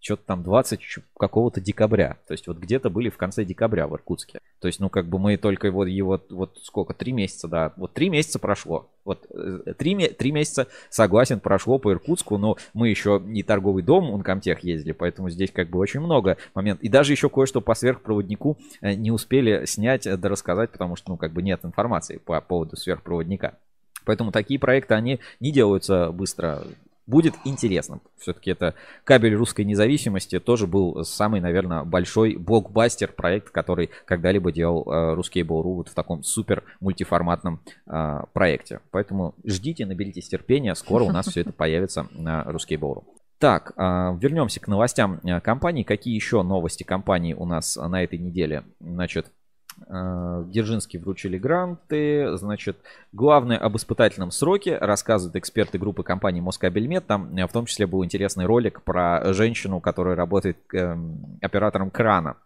что-то там 20 ч- какого-то декабря. То есть вот где-то были в конце декабря в Иркутске. То есть, ну, как бы мы только его, его вот сколько, три месяца, да, вот три месяца прошло. Вот э, три, три месяца, согласен, прошло по Иркутску, но мы еще не торговый дом Ункомтех ездили, поэтому здесь как бы очень много моментов. И даже еще кое-что по сверхпроводнику э, не успели снять, э, да рассказать, потому что, ну, как бы нет информации по поводу сверхпроводника. Поэтому такие проекты, они не делаются быстро. Будет интересно. Все-таки это кабель русской независимости тоже был самый, наверное, большой блокбастер проект, который когда-либо делал э, русский Ruskable.ru вот в таком супер мультиформатном э, проекте. Поэтому ждите, наберитесь терпения, скоро у нас все это появится на русский Ruskable.ru. Так, а, вернемся к новостям э, компании. Какие еще новости компании у нас на этой неделе? Значит, э, Дзержинский вручили гранты. Значит, главное об испытательном сроке рассказывают эксперты группы компании Москабельмет. Там э, в том числе был интересный ролик про женщину, которая работает эм, оператором крана.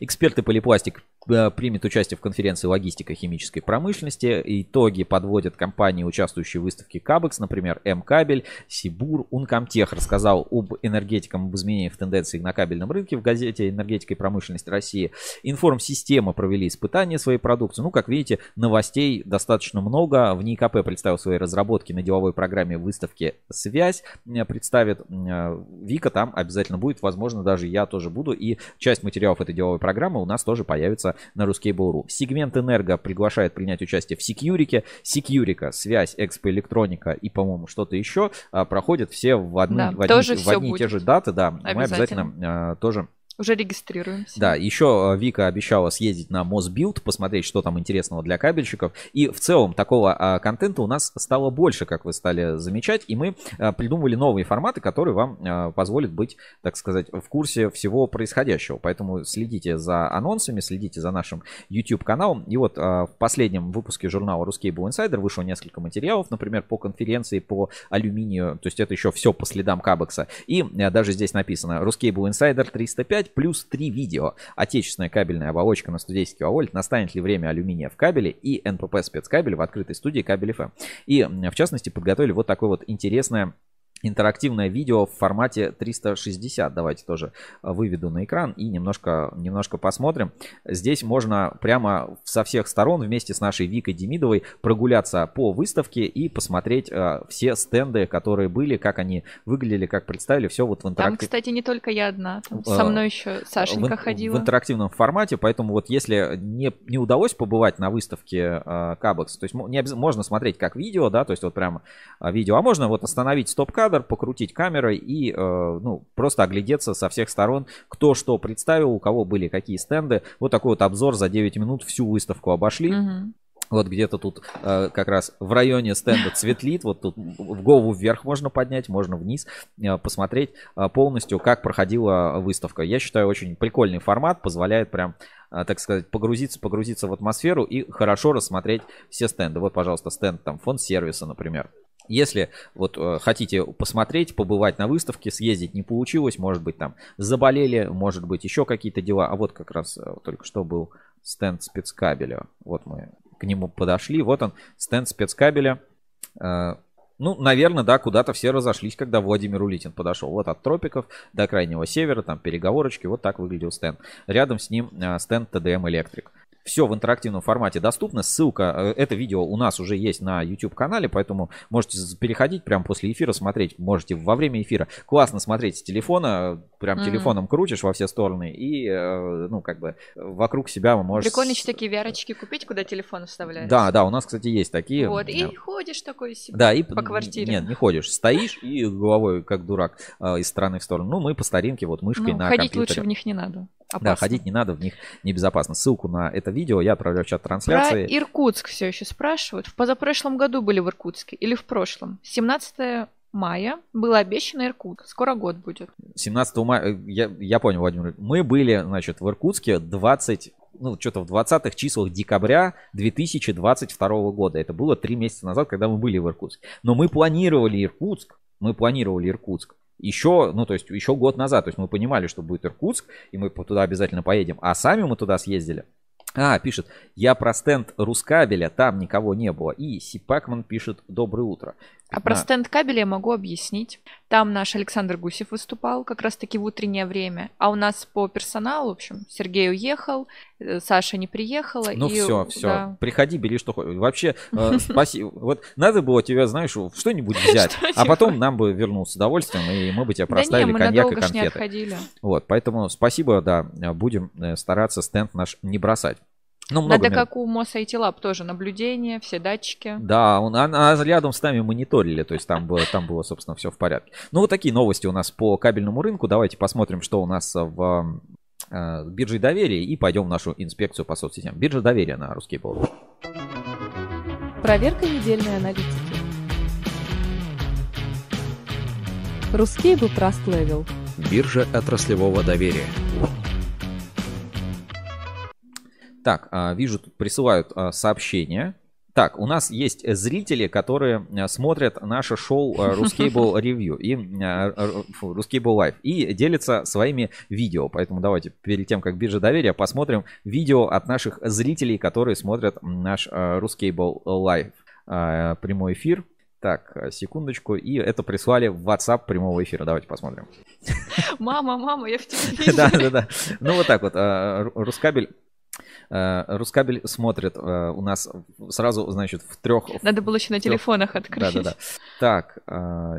Эксперты Полипластик примет участие в конференции «Логистика химической промышленности». Итоги подводят компании, участвующие в выставке Кабекс, например, М-Кабель, Сибур, Ункомтех рассказал об энергетикам, об изменениях тенденций на кабельном рынке в газете «Энергетика и промышленность России». Информсистема провели испытания своей продукции. Ну, как видите, новостей достаточно много. В НИКП представил свои разработки на деловой программе выставки «Связь». Э, Представит э, Вика, там обязательно будет, возможно, даже я тоже буду. И часть материалов этой деловой программы у нас тоже появится на Ruskable.ru. Сегмент Энерго приглашает принять участие в Секьюрике. Секьюрика, связь, Экспо Электроника и, по-моему, что-то еще а, проходят все в, одни, Да, в, одни, в одни и те же даты. Да, мы Обязательно. обязательно а, тоже Уже регистрируемся. да, еще э, Вика обещала съездить на Мосбилд, посмотреть, что там интересного для кабельщиков. И в целом такого а, контента у нас стало больше, как вы стали замечать. И мы а, придумывали новые форматы, которые вам а, позволят быть, так сказать, в курсе всего происходящего. Поэтому следите за анонсами, следите за нашим YouTube-каналом. И вот а, в последнем выпуске журнала Ruskable Insider вышло несколько материалов, например, по конференции по алюминию. То есть это еще все по следам Кабекса. И а, даже здесь написано Ruskable Insider 305 плюс 3 видео. Отечественная кабельная оболочка на 110 киловольт. Настанет ли время алюминия в кабеле и НПП спецкабель в открытой студии Кабель FM. И м, в частности подготовили вот такое вот интересное интерактивное видео в формате 360. Давайте тоже а, выведу на экран и немножко, немножко посмотрим. Здесь можно прямо со всех сторон вместе с нашей Викой Демидовой прогуляться по выставке и посмотреть а, все стенды, которые были, как они выглядели, как представили. Все вот в Там, интерактиве. кстати, не только я одна. Там А, со мной еще Сашенька в, ходила. в интерактивном формате, поэтому вот если не, не удалось побывать на выставке э, Кабекс, то есть не обяз- можно смотреть как видео, да, то есть вот прямо видео, а можно вот остановить стоп-кадр, покрутить камерой и, э, ну, просто оглядеться со всех сторон, кто что представил, у кого были какие стенды. Вот такой вот обзор за 9 минут всю выставку обошли. Вот где-то тут э, как раз в районе стенда цветлит, вот тут в голову вверх можно поднять, можно вниз э, посмотреть э, полностью, как проходила выставка. Я считаю, очень прикольный формат, позволяет прям, э, так сказать, погрузиться, погрузиться в атмосферу и хорошо рассмотреть все стенды. Вот, пожалуйста, стенд там фонд сервиса, например. Если вот э, хотите посмотреть, побывать на выставке, съездить не получилось, может быть там заболели, может быть еще какие-то дела. А вот как раз э, только что был стенд спецкабеля. Вот мы к нему подошли. Вот он, стенд спецкабеля. Э, Ну, наверное, да, куда-то все разошлись, когда Владимир Улитин подошел. Вот от тропиков до крайнего севера, там переговорочки, вот так выглядел стенд. Рядом с ним стенд TDM Electric. Все в интерактивном формате доступно. Ссылка, э, это видео у нас уже есть на YouTube-канале, поэтому можете переходить прямо после эфира, смотреть. Можете во время эфира классно смотреть с телефона, прям Мгм. телефоном крутишь во все стороны, и, э, ну, как бы, вокруг себя вы можете... Прикольно еще такие VR-очки купить, куда телефон вставляешь. Да, да, у нас, кстати, есть такие. Вот, и ходишь такой себе да, и по квартире. Нет, не ходишь. Стоишь и головой, как дурак, э, из стороны в сторону. Ну, мы по старинке, вот мышкой Ну, на ходить компьютере. лучше в них не надо. Да, Опасно. ходить не надо, в них небезопасно. Ссылку на это видео я отправляю в чат Про трансляции. Иркутск все еще спрашивают. В позапрошлом году были в Иркутске или в прошлом? 17 мая было обещано Иркутск. Скоро год будет. 17 мая, э, я, я понял, Владимир, мы были, значит, в Иркутске 20, ну, что-то в 20-х числах декабря 2022 года. Это было три месяца назад, когда мы были в Иркутске. Но мы планировали Иркутск, мы планировали Иркутск еще, ну, то есть еще год назад. То есть мы понимали, что будет Иркутск, и мы туда обязательно поедем. А сами мы туда съездили. А, пишет, я про стенд Рускабеля, там никого не было. И Сипакман пишет, доброе утро. А про стенд кабеля я могу объяснить. Там наш Александр Гусев выступал как раз-таки в утреннее время. А у нас по персоналу, в общем, Сергей уехал, э, Саша не приехала. Ну и, все, все. да. Приходи, бери что хочешь. Вообще, э, спасибо. Вот надо было тебя, знаешь, что-нибудь взять, а Что-нибудь. потом нам бы вернул с удовольствием, и мы бы не, проставили коньяк и конфеты. Вот, поэтому спасибо, да, будем э, стараться стенд наш не бросать. Ну, много Надо мер- как у МОС IT Lab тоже наблюдение, все датчики. Да, он, а, а рядом с нами мониторили, то есть там было, там было, собственно, все в порядке. Ну, вот такие новости у нас по кабельному рынку. Давайте посмотрим, что у нас в э, бирже доверия, и пойдем в нашу инспекцию по соцсетям. Биржа доверия на русский был. Проверка недельной аналитики. Рускейбл Trust Level. Биржа отраслевого доверия. Так, а, вижу, тут присылают а, сообщения. Так, у нас есть зрители, которые э, смотрят наше шоу Ruscable Review и Ruscable Live и делятся своими видео. Поэтому давайте перед тем, как биржа доверия, посмотрим видео от наших зрителей, которые смотрят наш Ruscable Live прямой эфир. Так, секундочку. И это прислали в WhatsApp прямого эфира. Давайте посмотрим. Мама, мама, я в вижу. Да, да, да. Ну вот так вот. Ру- Рускабель. Э, Рускабель смотрит э, у нас сразу, значит, в трех... Надо было еще на телефонах открыть. Да, да, да. Так,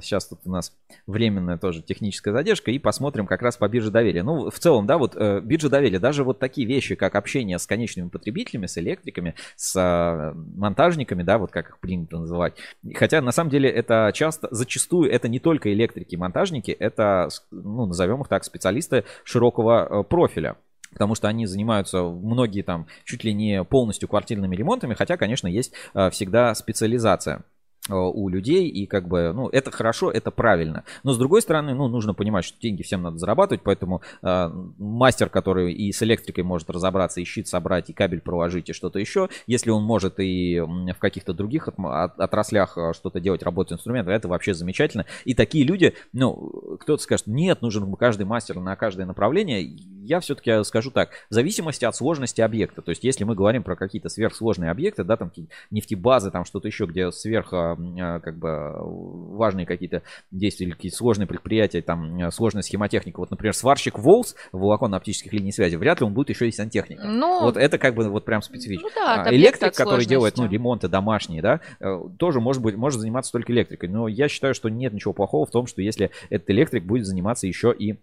сейчас тут у нас временная тоже техническая задержка, и посмотрим как раз по бирже доверия. Ну, в целом, да, вот э, биржа доверия, даже вот такие вещи, как общение с конечными потребителями, с электриками, с э, монтажниками, да, вот как их принято называть. Хотя, на самом деле, это часто, зачастую, это не только электрики и монтажники, это, ну, назовем их так, специалисты широкого э, профиля. Потому что они занимаются многие там чуть ли не полностью квартирными ремонтами, хотя, конечно, есть э, всегда специализация э, у людей, и как бы, ну, это хорошо, это правильно. Но с другой стороны, ну, нужно понимать, что деньги всем надо зарабатывать, поэтому э, мастер, который и с электрикой может разобраться, и щит собрать, и кабель проложить, и что-то еще, если он может и в каких-то других отм- от- отраслях э, что-то делать, работать инструментом, это вообще замечательно. И такие люди, ну, кто-то скажет, нет, нужен каждый мастер на каждое направление. Я все-таки скажу так, в зависимости от сложности объекта. То есть, если мы говорим про какие-то сверхсложные объекты, да, там нефтебазы, там что-то еще, где сверх, э, э, как бы, важные какие-то действия или какие-то сложные предприятия, там, э, сложная схемотехника. Вот, например, сварщик Волс волоконно-оптических линий связи, вряд ли он будет еще и сантехником. Ну, вот это как бы вот прям специфично. Ну да, А, Электрик, от который делает, ну, ремонты домашние, да, э, тоже может быть, может заниматься только электрикой. Но я считаю, что нет ничего плохого в том, что если этот электрик будет заниматься еще и а,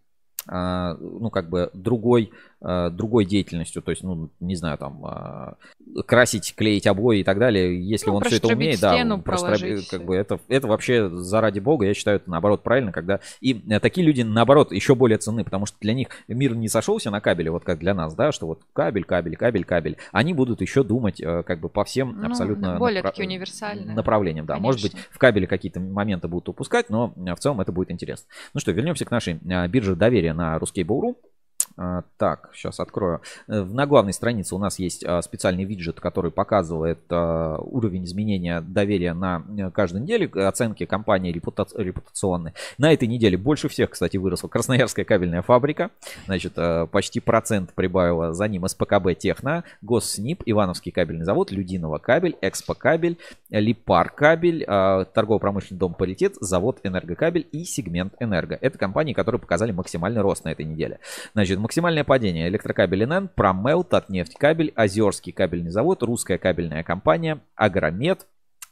ну, как бы другой, а, другой деятельностью, то есть, ну, не знаю, там, а, красить, клеить обои и так далее, если Ну, он все это умеет, да, стену, простроби- проложить. как бы это, это вообще заради бога, я считаю, это наоборот правильно, когда, и э, такие люди, наоборот, еще более ценны, потому что для них мир не сошелся на кабеле, вот как для нас, да, что вот кабель, кабель, кабель, кабель, они будут еще думать, э, как бы по всем Ну, абсолютно более напра- такие универсальные. направлениям, да, может быть, в кабеле какие-то моменты будут упускать, но э, в целом это будет интересно. Ну что, вернемся к нашей бирже доверия на Ruskable.ru. А, Так, сейчас открою. Э, На главной странице у нас есть а, специальный виджет, который показывает а, уровень изменения доверия на э, каждой неделе, оценки компании репута- репутационной. На этой неделе больше всех, кстати, выросла Красноярская кабельная фабрика. Значит, почти процент прибавила за ним СПКБ Техно, Госснип, Ивановский кабельный завод, Людиново кабель, Экспо кабель, Липар кабель, торгово-промышленный дом Паритет, завод Энергокабель и сегмент Энерго. Это компании, которые показали максимальный рост на этой неделе. Значит, максимальное падение. Электрокабель НН, Промел, Татнефтькабель, Озерский кабельный завод, Русская кабельная компания, Агромед,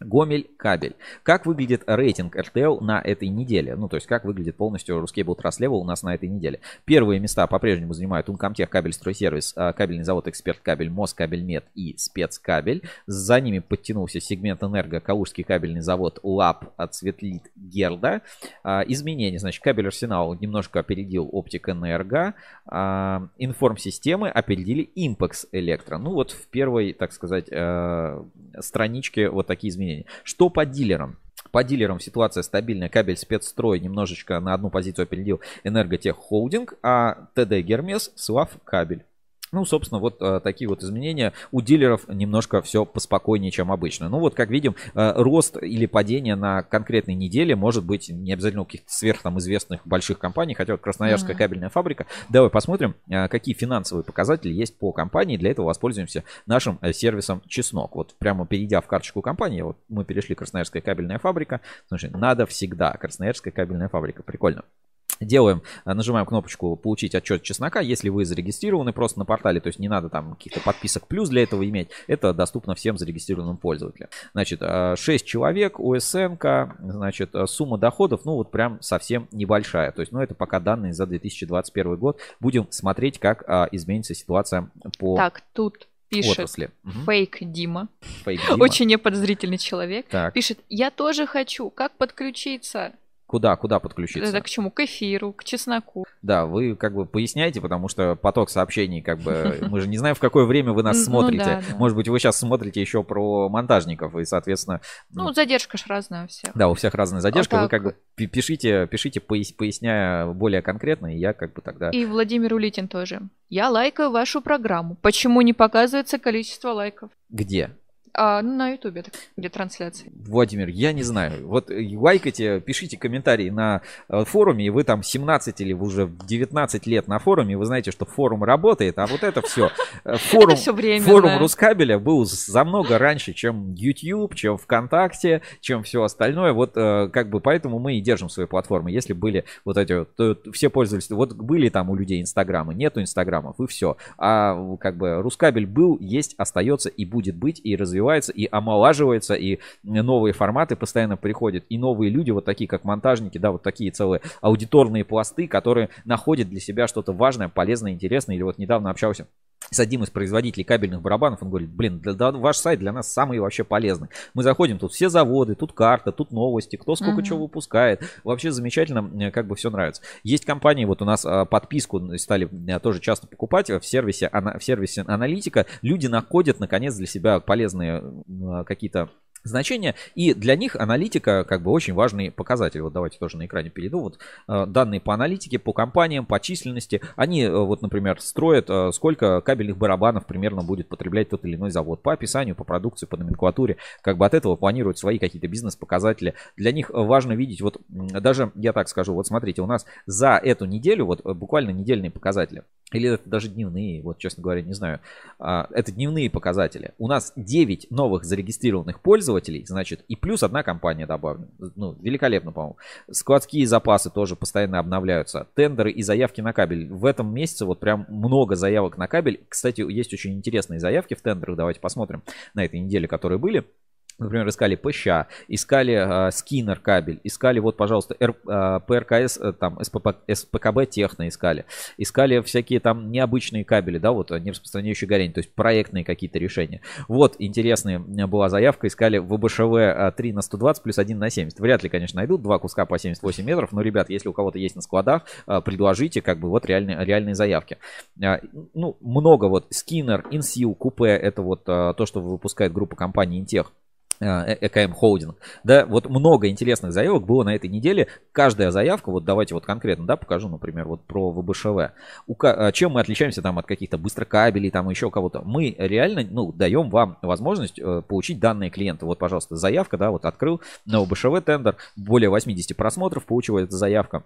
Гомель кабель. Как выглядит рейтинг РТЛ на этой неделе? Ну, то есть, как выглядит полностью Trust Level у нас на этой неделе? Первые места по-прежнему занимают Uncomtech кабель стройсервис, а, кабельный завод Эксперт кабель, Москабельмет и Спецкабель. За ними подтянулся сегмент Энерго, Калужский кабельный завод, ЛАП, Цветлит, Герда. А, Изменения, значит, кабель Арсенал немножко опередил Оптик Энерго. А, Информсистемы опередили Импекс Электро. Ну, вот в первой, так сказать, э, страничке вот такие изменения изменений. Что по дилерам? По дилерам ситуация стабильная. Кабель спецстрой немножечко на одну позицию опередил Энерготех Холдинг, а ТД Гермес Слав Кабель. Ну, собственно, вот э, такие вот изменения. У дилеров немножко все поспокойнее, чем обычно. Ну, вот, как видим, э, рост или падение на конкретной неделе может быть не обязательно у каких-то сверх там известных больших компаний, хотя вот Красноярская mm-hmm. кабельная фабрика. Давай посмотрим, э, какие финансовые показатели есть по компании. Для этого воспользуемся нашим э, сервисом Чеснок. Вот прямо перейдя в карточку компании, вот мы перешли Красноярская кабельная фабрика. Слушай, надо всегда. Красноярская кабельная фабрика. Прикольно. Делаем, э, нажимаем кнопочку «Получить отчет чеснока». Если вы зарегистрированы просто на портале, то есть не надо там каких-то подписок плюс для этого иметь, это доступно всем зарегистрированным пользователям. Значит, 6 э, человек, УСН, значит, э, сумма доходов, ну вот прям совсем небольшая. То есть, ну это пока данные за 2021 год. Будем смотреть, как изменится ситуация по Так, тут пишет отрасли. фейк Дима. Фейк Дима. Очень неподозрительный человек. Так. Пишет, я тоже хочу, как подключиться? Куда, куда подключиться? Это к чему? К эфиру, к чесноку. Да, вы как бы поясняете, потому что поток сообщений, как бы, мы же не знаем, в какое время вы нас Ну смотрите. да, да. Может быть, вы сейчас смотрите еще про монтажников, и, соответственно, Ну, задержка ж разная у всех. да, у всех разная задержка. Вот Вы как бы пи- пишите, пишите, пояс- поясняя более конкретно, и я как бы тогда... И Владимир Улитин тоже. Я лайкаю вашу программу. Почему не показывается количество лайков? Где? А, ну, на Ютубе, где трансляции. Владимир, я не знаю. Вот э, лайкайте, пишите комментарии на э, форуме, и вы там 17 или вы уже 19 лет на форуме, вы знаете, что форум работает, а вот это все. Форум, всё временно. форум Рускабеля был замного раньше, чем YouTube, чем ВКонтакте, чем все остальное. Вот э, как бы поэтому мы и держим свои платформы. Если были вот эти вот, то все пользовались, вот были там у людей инстаграмы, нету инстаграмов, и все. А как бы Рускабель был, есть, остается и будет быть, и развивается, и омолаживается, и новые форматы постоянно приходят, и новые люди, вот такие как монтажники, да, вот такие целые аудиторные пласты, которые находят для себя что-то важное, полезное, интересное. Или вот недавно общался с одним из производителей кабельных барабанов, он говорит, блин, для- да, ваш сайт для нас самый вообще полезный. Мы заходим, тут все заводы, тут карта, тут новости, кто сколько Мгм. чего выпускает. Вообще замечательно, как бы все нравится. Есть компании, вот у нас а, подписку стали а, тоже часто покупать в сервисе, в сервисе аналитика. Люди находят, наконец, для себя полезные а, какие-то значения. И для них аналитика как бы очень важный показатель. Вот давайте тоже на экране перейду. Вот э, данные по аналитике, по компаниям, по численности. Они э, вот, например, строят, э, сколько кабельных барабанов примерно будет потреблять тот или иной завод. По описанию, по продукции, по номенклатуре. Как бы от этого планируют свои какие-то бизнес-показатели. Для них важно видеть, вот даже я так скажу, вот смотрите, у нас за эту неделю, вот буквально недельные показатели, или это даже дневные, вот честно говоря, не знаю, а, это дневные показатели. У нас 9 новых зарегистрированных пользователей, значит, и плюс одна компания добавлена. Ну, великолепно, по-моему. Складские запасы тоже постоянно обновляются. Тендеры и заявки на кабель. В этом месяце вот прям много заявок на кабель. Кстати, есть очень интересные заявки в тендерах. Давайте посмотрим на этой неделе, которые были. Например, искали ПЩ, искали э, скиннер кабель, искали вот, пожалуйста, Р, э, ПРКС, э, там, СПП, СПКБ техно искали, искали всякие там необычные кабели, да, вот, э, не распространяющие горение, то есть проектные какие-то решения. Вот, интересная была заявка, искали ВБШВ э, 3 на 120 плюс 1 на 70. Вряд ли, конечно, найдут два куска по 78 метров, но, ребят, если у кого-то есть на складах, э, предложите, как бы, вот реальные, реальные заявки. Э, Ну, много вот, скиннер, инсил, купе, это вот э, то, что выпускает группа компаний Интех. Э, ЭКМ Холдинг. Да, вот много интересных заявок было на этой неделе. Каждая заявка, вот давайте вот конкретно, да, покажу, например, вот про ВБШВ. У, э, чем мы отличаемся там от каких-то быстрокабелей, там еще кого-то? Мы реально, ну, даем вам возможность э, получить данные клиента. Вот, пожалуйста, заявка, да, вот открыл на ВБШВ тендер, более 80 просмотров получила эта заявка.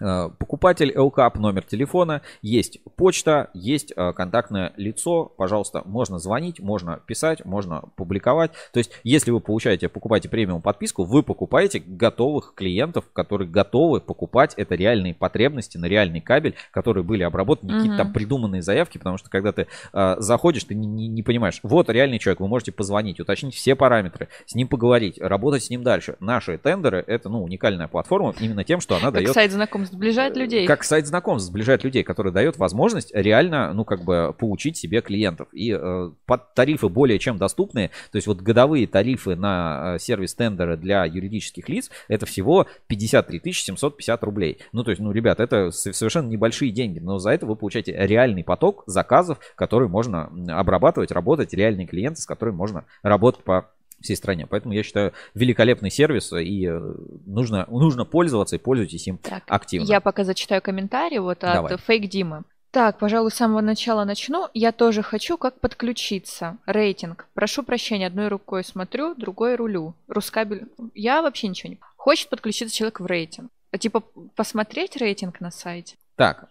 Э, Покупатель LCAP, номер телефона, есть почта, есть э, контактное лицо. Пожалуйста, можно звонить, можно писать, можно публиковать. То есть, если вы получаете, покупаете премиум подписку, вы покупаете готовых клиентов, которые готовы покупать. Это реальные потребности на реальный кабель, которые были обработаны, не какие-то там придуманные заявки, потому что когда ты э, заходишь, ты не, не- не понимаешь, вот реальный человек, вы можете позвонить, уточнить все параметры, с ним поговорить, работать с ним дальше. Наши тендеры это ну, уникальная платформа именно тем, что она Как дает сайт знакомств сближает людей. как сайт знакомств сближает людей, который дает возможность реально, ну, как бы, получить себе клиентов. И э, под тарифы более чем доступные, то есть вот годовые тарифы на э, сервис тендеры для юридических лиц, это всего 53 750 рублей. Ну, то есть, ну, ребят, это совершенно небольшие деньги, но за это вы получаете реальный поток заказов, который можно обрабатывать, работать, реальные клиенты, с которыми можно работать по всей стране. Поэтому я считаю великолепный сервис и э, нужно, нужно пользоваться и пользуйтесь им активно. Я пока зачитаю комментарий вот от Давай. Фейк Димы. Так, пожалуй, с самого начала начну. Я тоже хочу, как подключиться. Рейтинг. Прошу прощения, одной рукой смотрю, другой рулю. Рускабель. Я вообще ничего не... Хочет подключиться человек в рейтинг. А, Типа посмотреть рейтинг на сайте? Так,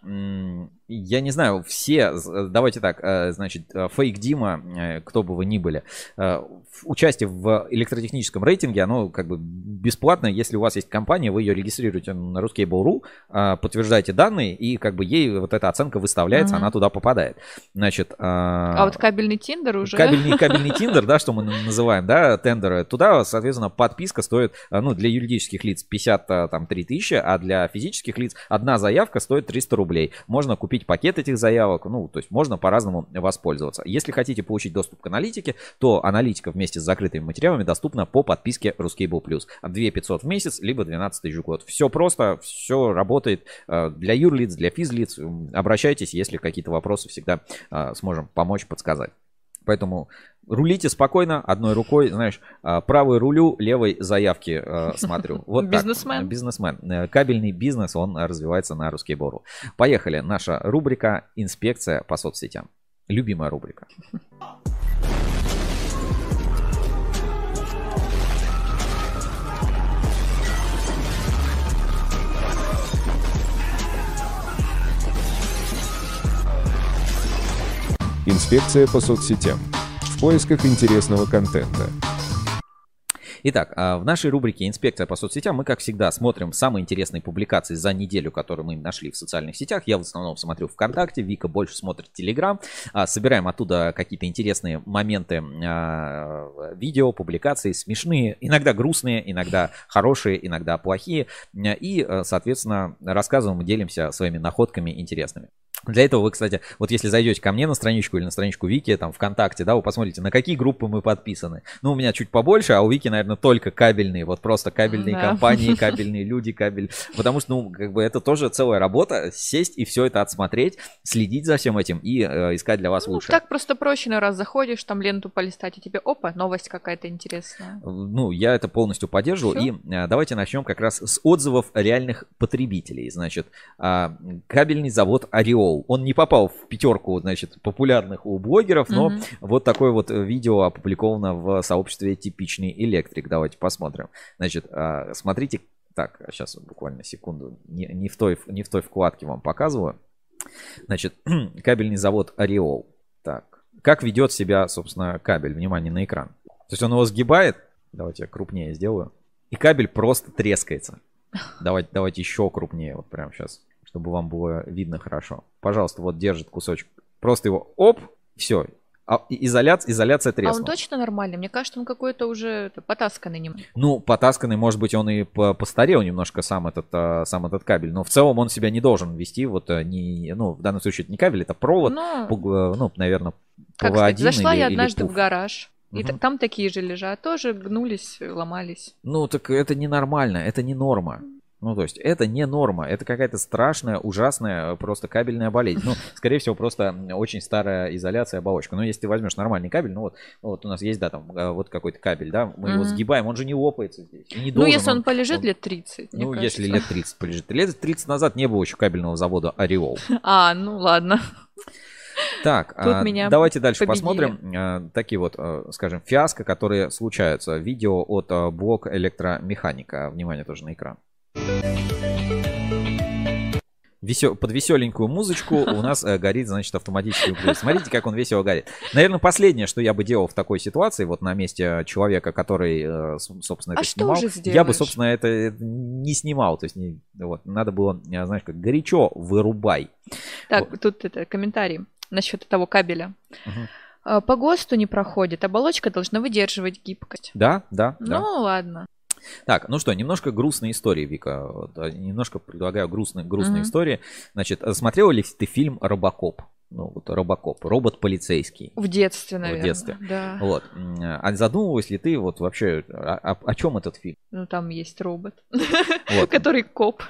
я не знаю, все, з- давайте так, э, значит, э, фейк Дима, э, кто бы вы ни были, э, участие в электротехническом рейтинге, оно как бы бесплатно, если у вас есть компания, вы ее регистрируете на ruskable.ru, э, подтверждаете данные, и как бы ей вот эта оценка выставляется, Мгм. она туда попадает. Значит, А вот кабельный Тиндер уже... Кабельный, кабельный Тиндер, да, что мы называем, да, тендеры, туда, соответственно, подписка стоит, ну, для юридических лиц 53 тысячи, а для физических лиц одна заявка стоит 300 рублей. Можно купить пакет этих заявок, ну, то есть можно по-разному воспользоваться. Если хотите получить доступ к аналитике, то аналитика вместе с закрытыми материалами доступна по подписке Ruscable Plus. 2 500 в месяц, либо 12 тысяч в год. Все просто, все работает э, для юрлиц, для физлиц. Обращайтесь, если какие-то вопросы всегда э, сможем помочь, подсказать. Поэтому рулите спокойно, одной рукой, знаешь, а, правой рулю, левой заявки э, смотрю. Вот так. Бизнесмен. Бизнесмен. Э, Кабельный бизнес, он развивается на русский бору. Поехали. Наша рубрика «Инспекция по соцсетям». Любимая рубрика. Инспекция по соцсетям. В поисках интересного контента. Итак, а, в нашей рубрике «Инспекция по соцсетям» мы, как всегда, смотрим самые интересные публикации за неделю, которые мы нашли в социальных сетях. Я в основном смотрю ВКонтакте, Вика больше смотрит Телеграм. А, Собираем оттуда какие-то интересные моменты а, видео, публикации, смешные, иногда грустные, иногда хорошие, иногда плохие. И, соответственно, рассказываем делимся своими находками интересными. Для этого вы, кстати, вот если зайдете ко мне на страничку или на страничку Вики, там, ВКонтакте, да, вы посмотрите, на какие группы мы подписаны. Ну, у меня чуть побольше, а у Вики, наверное, только кабельные, вот просто кабельные Да. компании, кабельные люди, кабель. Потому что, ну, как бы это тоже целая работа, сесть и все это отсмотреть, следить за всем этим и э, искать для вас лучшее. Так просто проще на раз заходишь, там ленту полистать, и тебе, опа, новость какая-то интересная. Ну, я это полностью поддерживаю. И э, давайте начнем как раз с отзывов реальных потребителей. Значит, а, кабельный завод Ореол. Он не попал в пятерку, значит, популярных у блогеров, но Мгм. вот такое вот э, видео опубликовано в сообществе «Типичный электрик». Давайте посмотрим. Значит, а, смотрите. Так, сейчас буквально секунду. Не, не в той, не в той вкладке вам показываю. Значит, кабельный завод Ореол. Так, как ведет себя, собственно, кабель? Внимание на экран. То есть он его сгибает. Давайте я крупнее сделаю. И кабель просто трескается. Давайте, давайте еще крупнее, вот прямо сейчас, чтобы вам было видно хорошо. Пожалуйста, вот держит кусочек. Просто его оп, все. Изоляция, изоляция А треснула. он точно нормальный? Мне кажется, он какой-то уже потасканный немного. Ну, потасканный, может быть, он и по- постарел немножко сам этот, а, сам этот кабель, но в целом он себя не должен вести, вот, а, не, ну, в данном случае это не кабель, это провод, Ну, пуг- ну, наверное, Как ПВ1 сказать, зашла или- я или однажды в ПУФ. гараж, и та- там такие же лежат, тоже гнулись, ломались. Ну, так это ненормально, это не норма. Ну, то есть, это не норма, это какая-то страшная, ужасная э, просто кабельная болезнь. Ну, скорее всего, просто очень старая изоляция, оболочка. Но если ты возьмешь нормальный кабель, ну вот, вот у нас есть, да, там, э, вот какой-то кабель, да, мы его Мгм. сгибаем, он же не лопается здесь. не ну, должен, если он, полежит лет 30, мне Ну, кажется. если лет 30 полежит. Лет 30 назад не было еще кабельного завода Ореол. А, ну ладно. Так, Тут а, меня давайте дальше победили. посмотрим. а, Такие вот, а, скажем, фиаско, которые случаются. Видео от а, блог электромеханика. Внимание тоже на экран. Под веселенькую музычку у нас э, горит, значит, автоматический углевод. Смотрите, как он весело горит. Наверное, последнее, что я бы делал в такой ситуации, вот на месте человека, который, э, собственно, это А снимал, я бы, собственно, это э, не снимал. То есть, не- вот, надо было, э, знаешь, как горячо вырубай. Так, тут это комментарий насчет того кабеля. А, По ГОСТу не проходит, оболочка должна выдерживать гибкость. Да, да, да. Ну, ладно. Так, ну что, немножко грустной истории, Вика. А, Немножко предлагаю грустные, грустные Мгм. истории. Значит, а смотрела ли ты фильм «Робокоп»? Ну, вот «Робокоп», робот полицейский. В детстве, наверное. В детстве. Да. Вот. А задумывалась ли ты вот вообще, а- а- о, чем этот фильм? Ну, там есть робот, Вот. который коп.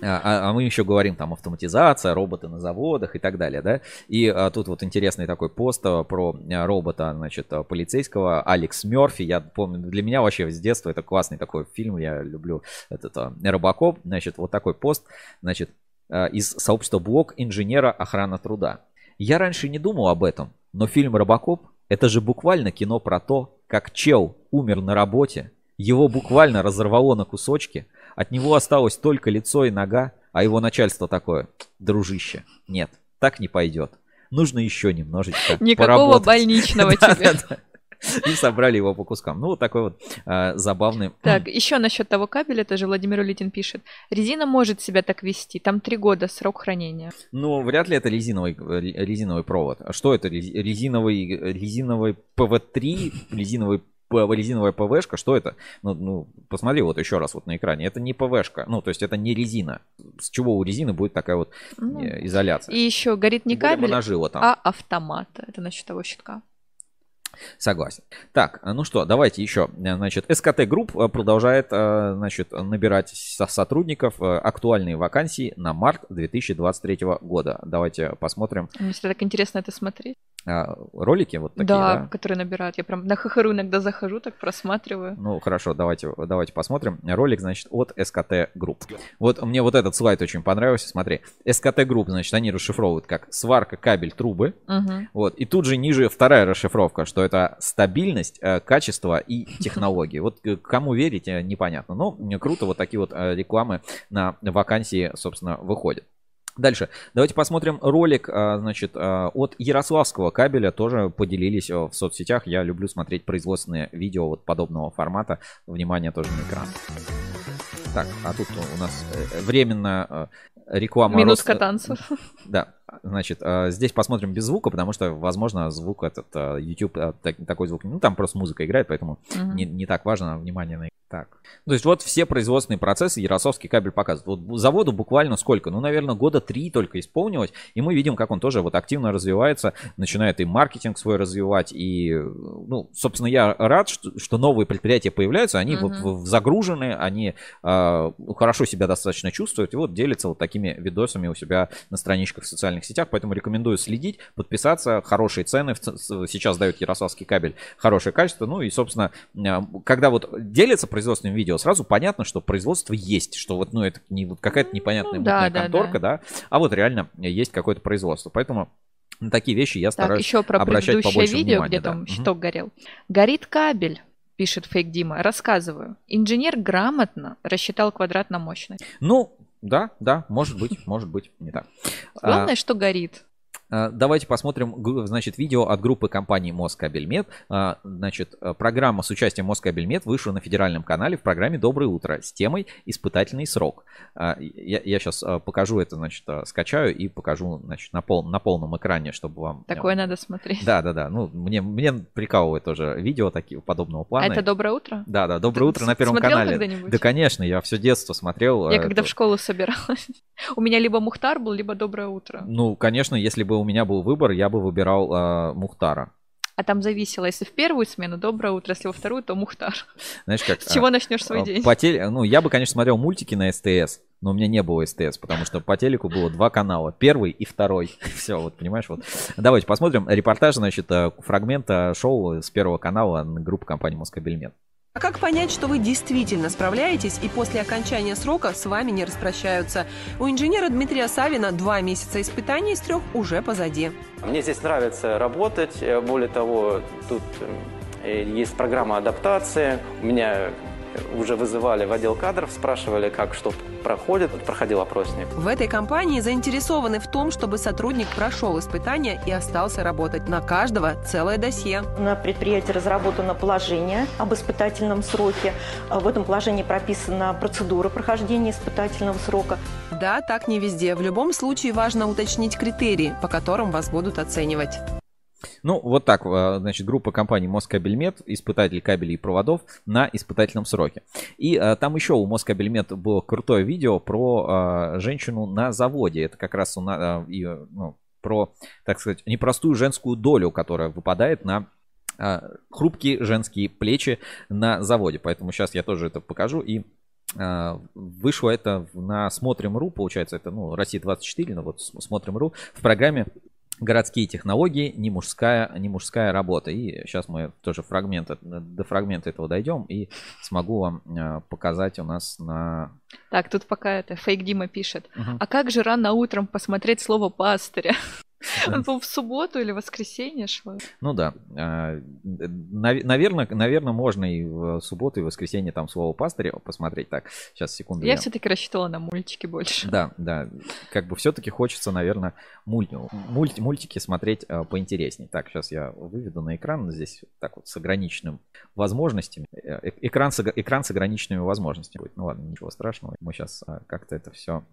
А, а- а мы еще говорим там автоматизация, роботы на заводах и так далее, да? И а, тут вот интересный такой пост про робота, значит, полицейского Алекс Мерфи. Я помню, для меня вообще с детства это классный такой фильм, я люблю этот Робокоп. Значит, вот такой пост, значит, из сообщества блог инженера охрана труда. Я раньше не думал об этом, но фильм Робокоп это же буквально кино про то, как чел умер на работе, его буквально разорвало на кусочки, от него осталось только лицо и нога, а его начальство такое, дружище, нет, так не пойдет. Нужно еще немножечко Никакого поработать». больничного тебе. И собрали его по кускам. Ну, вот такой вот а, забавный... Так, еще насчет того кабеля, тоже Владимир Улитин пишет. Резина может себя так вести, там три года срок хранения. Ну, вряд ли это резиновый, э, резиновый провод. А что это? Рез- Резиновый, резиновый ПВ-3, резиновый резиновая ПВшка, что это? Ну, ну, посмотри вот еще раз вот на экране. Это не ПВшка, ну, то есть это не резина. С чего у резины будет такая вот Ну, э, изоляция? И еще горит не кабель, там. а автомат. Это насчет того щитка. Согласен. Так, а ну что, давайте еще. Э, Значит, СКТ Групп э, продолжает, значит, набирать со- сотрудников актуальные вакансии на март 2023 года. Давайте посмотрим Мне всегда так интересно это смотреть. А, ролики вот такие, да, да? которые набирают. Я прям на HH.ru иногда захожу, так просматриваю. Ну, хорошо, давайте, давайте посмотрим. Ролик, значит, от СКТ Групп. Вот мне вот этот слайд очень понравился. Смотри, СКТ Групп, значит, они расшифровывают как сварка, кабель, трубы. Мгм. Вот. И тут же ниже вторая расшифровка, что это стабильность, э, качество и технологии. Вот э, кому верить, э, непонятно. Но круто, вот такие вот рекламы на вакансии, собственно, выходят. Дальше. Давайте посмотрим ролик, а, значит, а, от Ярославского кабеля. Тоже поделились э, в соцсетях. Я люблю смотреть производственные видео вот подобного формата. Внимание тоже на экран. Так, а тут у нас э, временно э, реклама... Минутка роста- танцев. Да, значит, э, здесь посмотрим без звука, потому что, возможно, звук этот, э, YouTube, так- такой звук, ну, там просто музыка играет, поэтому Мгм. не, не так важно внимание на так. То есть вот все производственные процессы Ярославский кабель показывает. Вот заводу буквально сколько? Ну, наверное, года три только исполнилось, и мы видим, как он тоже вот активно развивается, начинает и маркетинг свой развивать, и, ну, собственно, я рад, что, что новые предприятия появляются, они вот Мгм. в- загружены, они э, хорошо себя достаточно чувствуют, и вот делятся вот такими видосами у себя на страничках в социальных сетях, поэтому рекомендую следить, подписаться, хорошие цены сейчас дает Ярославский кабель, хорошее качество, ну и, собственно, э, когда вот делятся производственным видео, сразу понятно, что производство есть, что вот, ну, это не вот какая-то непонятная Ну, да, мутная да, конторка, да, а вот реально есть какое-то производство, поэтому на такие вещи я Так, стараюсь еще про обращать предыдущее побольше видео, внимания, где да. там щиток горел. Горит кабель, пишет фейк Дима. Рассказываю. Инженер грамотно рассчитал квадрат на мощность. Ну, да, да, может быть, может быть, не так. А, Главное, что горит. А, Давайте посмотрим, значит, видео от группы компании Москабельмет. А, Значит, э, программа с участием Москабельмет вышла на федеральном канале в программе «Доброе утро» с темой «Испытательный срок». А, Я, сейчас покажу это, значит, э, скачаю и покажу, значит, на, пол, на полном экране, чтобы вам... э, Такое надо смотреть. Да, да, да. Ну, мне, мне прикалывает тоже видео такие подобного А плана. это доброе утро? Да, да, доброе Ты утро на Первом канале. Да, конечно, я все детство смотрел. Я э, когда это- в школу собиралась, у меня либо Мухтар был, либо доброе утро. Ну, конечно, если бы у меня был выбор, я бы выбирал э, Мухтара. А там зависело, если в первую смену доброе утро, если во вторую, то Мухтар. Знаешь, как... С чего а, начнешь свой а, день? По теле- Ну, я бы, конечно, смотрел мультики на СТС, но у меня не было СТС, потому что по телеку было два канала. Первый и второй. Все, вот, понимаешь, вот. Давайте посмотрим репортаж, значит, э, фрагмента шоу с Первого канала на группы компании Москабельмет. А как понять, что вы действительно справляетесь и после окончания срока с вами не распрощаются? У инженера Дмитрия Савина два месяца испытаний из трех уже позади. Мне здесь нравится работать. Более того, тут э, есть программа адаптации. У меня уже вызывали в отдел кадров, спрашивали, как что проходит, проходил опросник. В этой компании заинтересованы в том, чтобы сотрудник прошел испытания и остался работать. На каждого целое досье. На предприятии разработано положение об испытательном сроке. В этом положении прописана процедура прохождения испытательного срока. Да, так не везде. В любом случае важно уточнить критерии, по которым вас будут оценивать. Ну, вот так, э, значит, группа компаний Москабельмет, испытатель кабелей и проводов на испытательном сроке. И а, там еще у Москабельмет было крутое видео про а, женщину на заводе. Это как раз у нас, а, и, ну, про, так сказать, непростую женскую долю, которая выпадает на хрупкие женские плечи на заводе. Поэтому сейчас я тоже это покажу и Вышло это на Смотрим.ру, получается, это ну, Россия 24, но вот Смотрим.ру в программе городские технологии, не мужская, не мужская работа. И сейчас мы тоже фрагмент, до фрагмента этого дойдем и смогу вам э, показать у нас на... Так, тут пока это фейк Дима пишет. Угу. А как же рано утром посмотреть слово пастыря? Он, в субботу или воскресенье шло. Ну да. А, наверное, наверное, можно и в субботу, и в воскресенье там слово пастыря посмотреть. Так, сейчас, секунду. Я, я... все-таки рассчитывала на мультики больше. Да, да. Как бы все-таки хочется, наверное, мульт... Мульт... мультики смотреть а, поинтереснее. Так, сейчас я выведу на экран здесь так вот с ограниченным возможностями. Э, э, экран с, экран с ограниченными возможностями будет. Ну ладно, ничего страшного. Мы сейчас а, как-то это все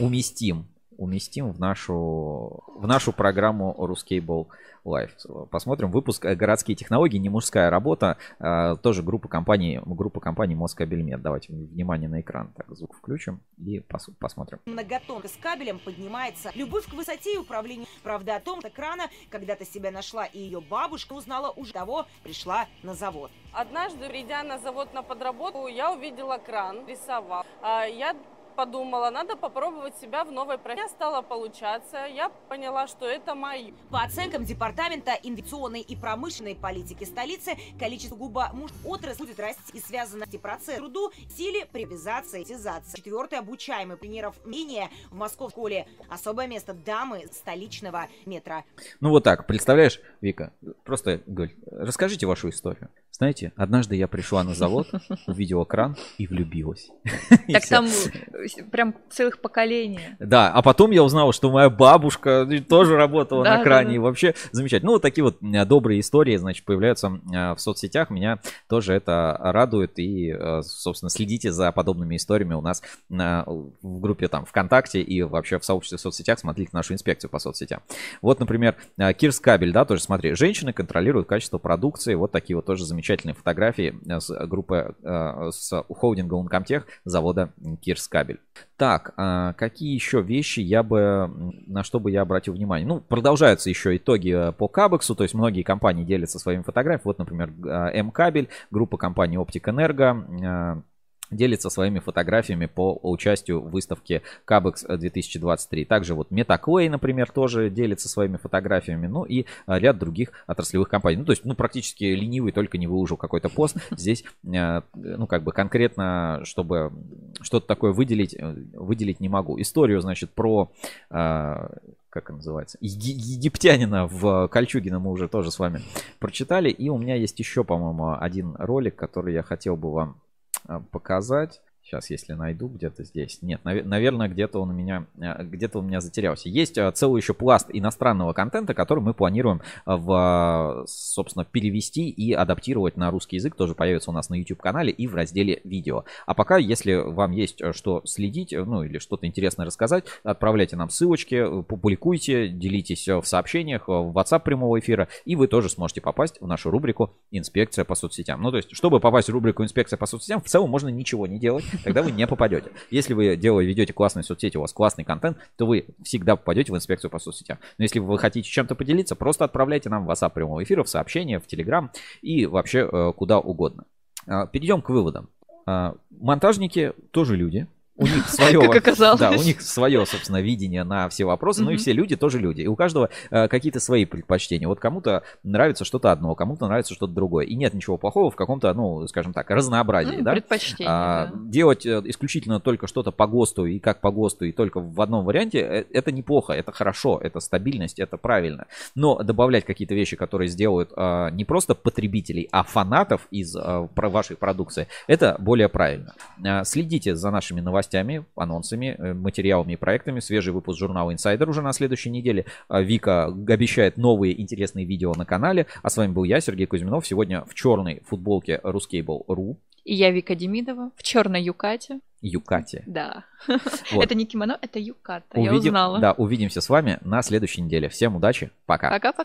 уместим уместим в нашу, в нашу программу Ruscable Live. Посмотрим выпуск «Городские технологии. Не мужская работа». Э, тоже группа компаний, группа компаний Москабельмет. Давайте внимание на экран. Так, звук включим и пос, посмотрим. Многотонка с кабелем поднимается. Любовь к высоте и управлению. Правда о том, что крана когда-то себя нашла и ее бабушка узнала уже того, пришла на завод. Однажды, придя на завод на подработку, я увидела кран, рисовал. А, я подумала, надо попробовать себя в новой профессии. Стало получаться, я поняла, что это мои. По оценкам Департамента инвестиционной и промышленной политики столицы, количество губа муж отрасль будет расти и связано с процесс труду, силе, привязаться и тизаться. Четвертый обучаемый тренеров менее в Москве школе. Особое место дамы столичного метра. Ну вот так, представляешь, Вика, просто, Галь, расскажите вашу историю. Знаете, однажды я пришла на завод, увидела кран и влюбилась. Так там прям целых поколений. Да, а потом я узнал, что моя бабушка тоже работала на кране. И вообще замечательно. Ну, вот такие вот добрые истории, значит, появляются в соцсетях. Меня тоже это радует. И, э, собственно, следите за подобными историями у нас в группе там ВКонтакте и вообще в сообществе в соцсетях. Смотрите нашу инспекцию по соцсетям. Вот, например, э, Кирс Кабель, да, тоже смотри. Женщины контролируют качество продукции. Вот такие вот тоже замечательные фотографии э, с группы, с холдинга Uncomtech завода Так, а какие еще вещи я бы, на что бы я обратил внимание? Ну, продолжаются еще итоги э, по Кабексу, то есть многие компании делятся своими фотографиями. Вот, например, М-кабель, группа компании Оптик Энерго, делится своими фотографиями по участию в выставке Cabex 2023. Также вот MetaClay, например, тоже делится своими фотографиями, ну и а, ряд других отраслевых компаний. Ну, то есть, ну, практически ленивый только не выложил какой-то пост. Здесь, а, ну, как бы конкретно, чтобы что-то такое выделить, э, выделить не могу. Историю, значит, про а, как называется, египтянина в Кольчугино мы уже тоже с вами прочитали. И у меня есть еще, по-моему, один ролик, который я хотел бы вам показать. Сейчас, если найду где-то здесь. Нет, наверное, где-то он у меня, э, где-то у меня затерялся. Есть э, целый еще пласт иностранного контента, который мы планируем э, в, собственно, перевести и адаптировать на русский язык. Тоже появится у нас на YouTube-канале и в разделе видео. А пока, если вам есть что следить, ну или что-то интересное рассказать, отправляйте нам ссылочки, публикуйте, делитесь в сообщениях, в WhatsApp прямого эфира, и вы тоже сможете попасть в нашу рубрику «Инспекция по соцсетям». Ну, то есть, чтобы попасть в рубрику «Инспекция по соцсетям», в целом можно ничего не делать тогда вы не попадете. Если вы делаете, ведете классные соцсети, у вас классный контент, то вы всегда попадете в инспекцию по соцсетям. Но если вы хотите чем-то поделиться, просто отправляйте нам в WhatsApp прямого эфира, в сообщения, в Telegram и вообще э, куда угодно. А, перейдем к выводам. А, монтажники тоже люди, у них свое, Как оказалось. да, у них свое, собственно, видение на все вопросы, ну и все люди тоже люди, и у каждого э, какие-то свои предпочтения. Вот кому-то нравится что-то одно, кому-то нравится что-то другое, и нет ничего плохого в каком-то, ну, скажем так, разнообразии, Ну, да? предпочтения, А, да. Делать э, исключительно только что-то по ГОСТу и как по ГОСТу и только в одном варианте, э, это неплохо, это хорошо, это стабильность, это правильно. Но добавлять какие-то вещи, которые сделают а, не просто потребителей, а фанатов из про- вашей продукции, это более правильно. А, Следите за нашими новостями, анонсами, э, материалами и проектами. Свежий выпуск журнала Insider уже на следующей неделе. А, Вика обещает новые интересные видео на канале. А с вами был я, Сергей Кузьминов. Сегодня в черной футболке Ruscable.ru. И я Вика Демидова в черной юкате. Юкате. Да. Вот. Это не кимоно, это юката. Я Увидим- узнала. Да, увидимся с вами на следующей неделе. Всем удачи. Пока. Пока-пока.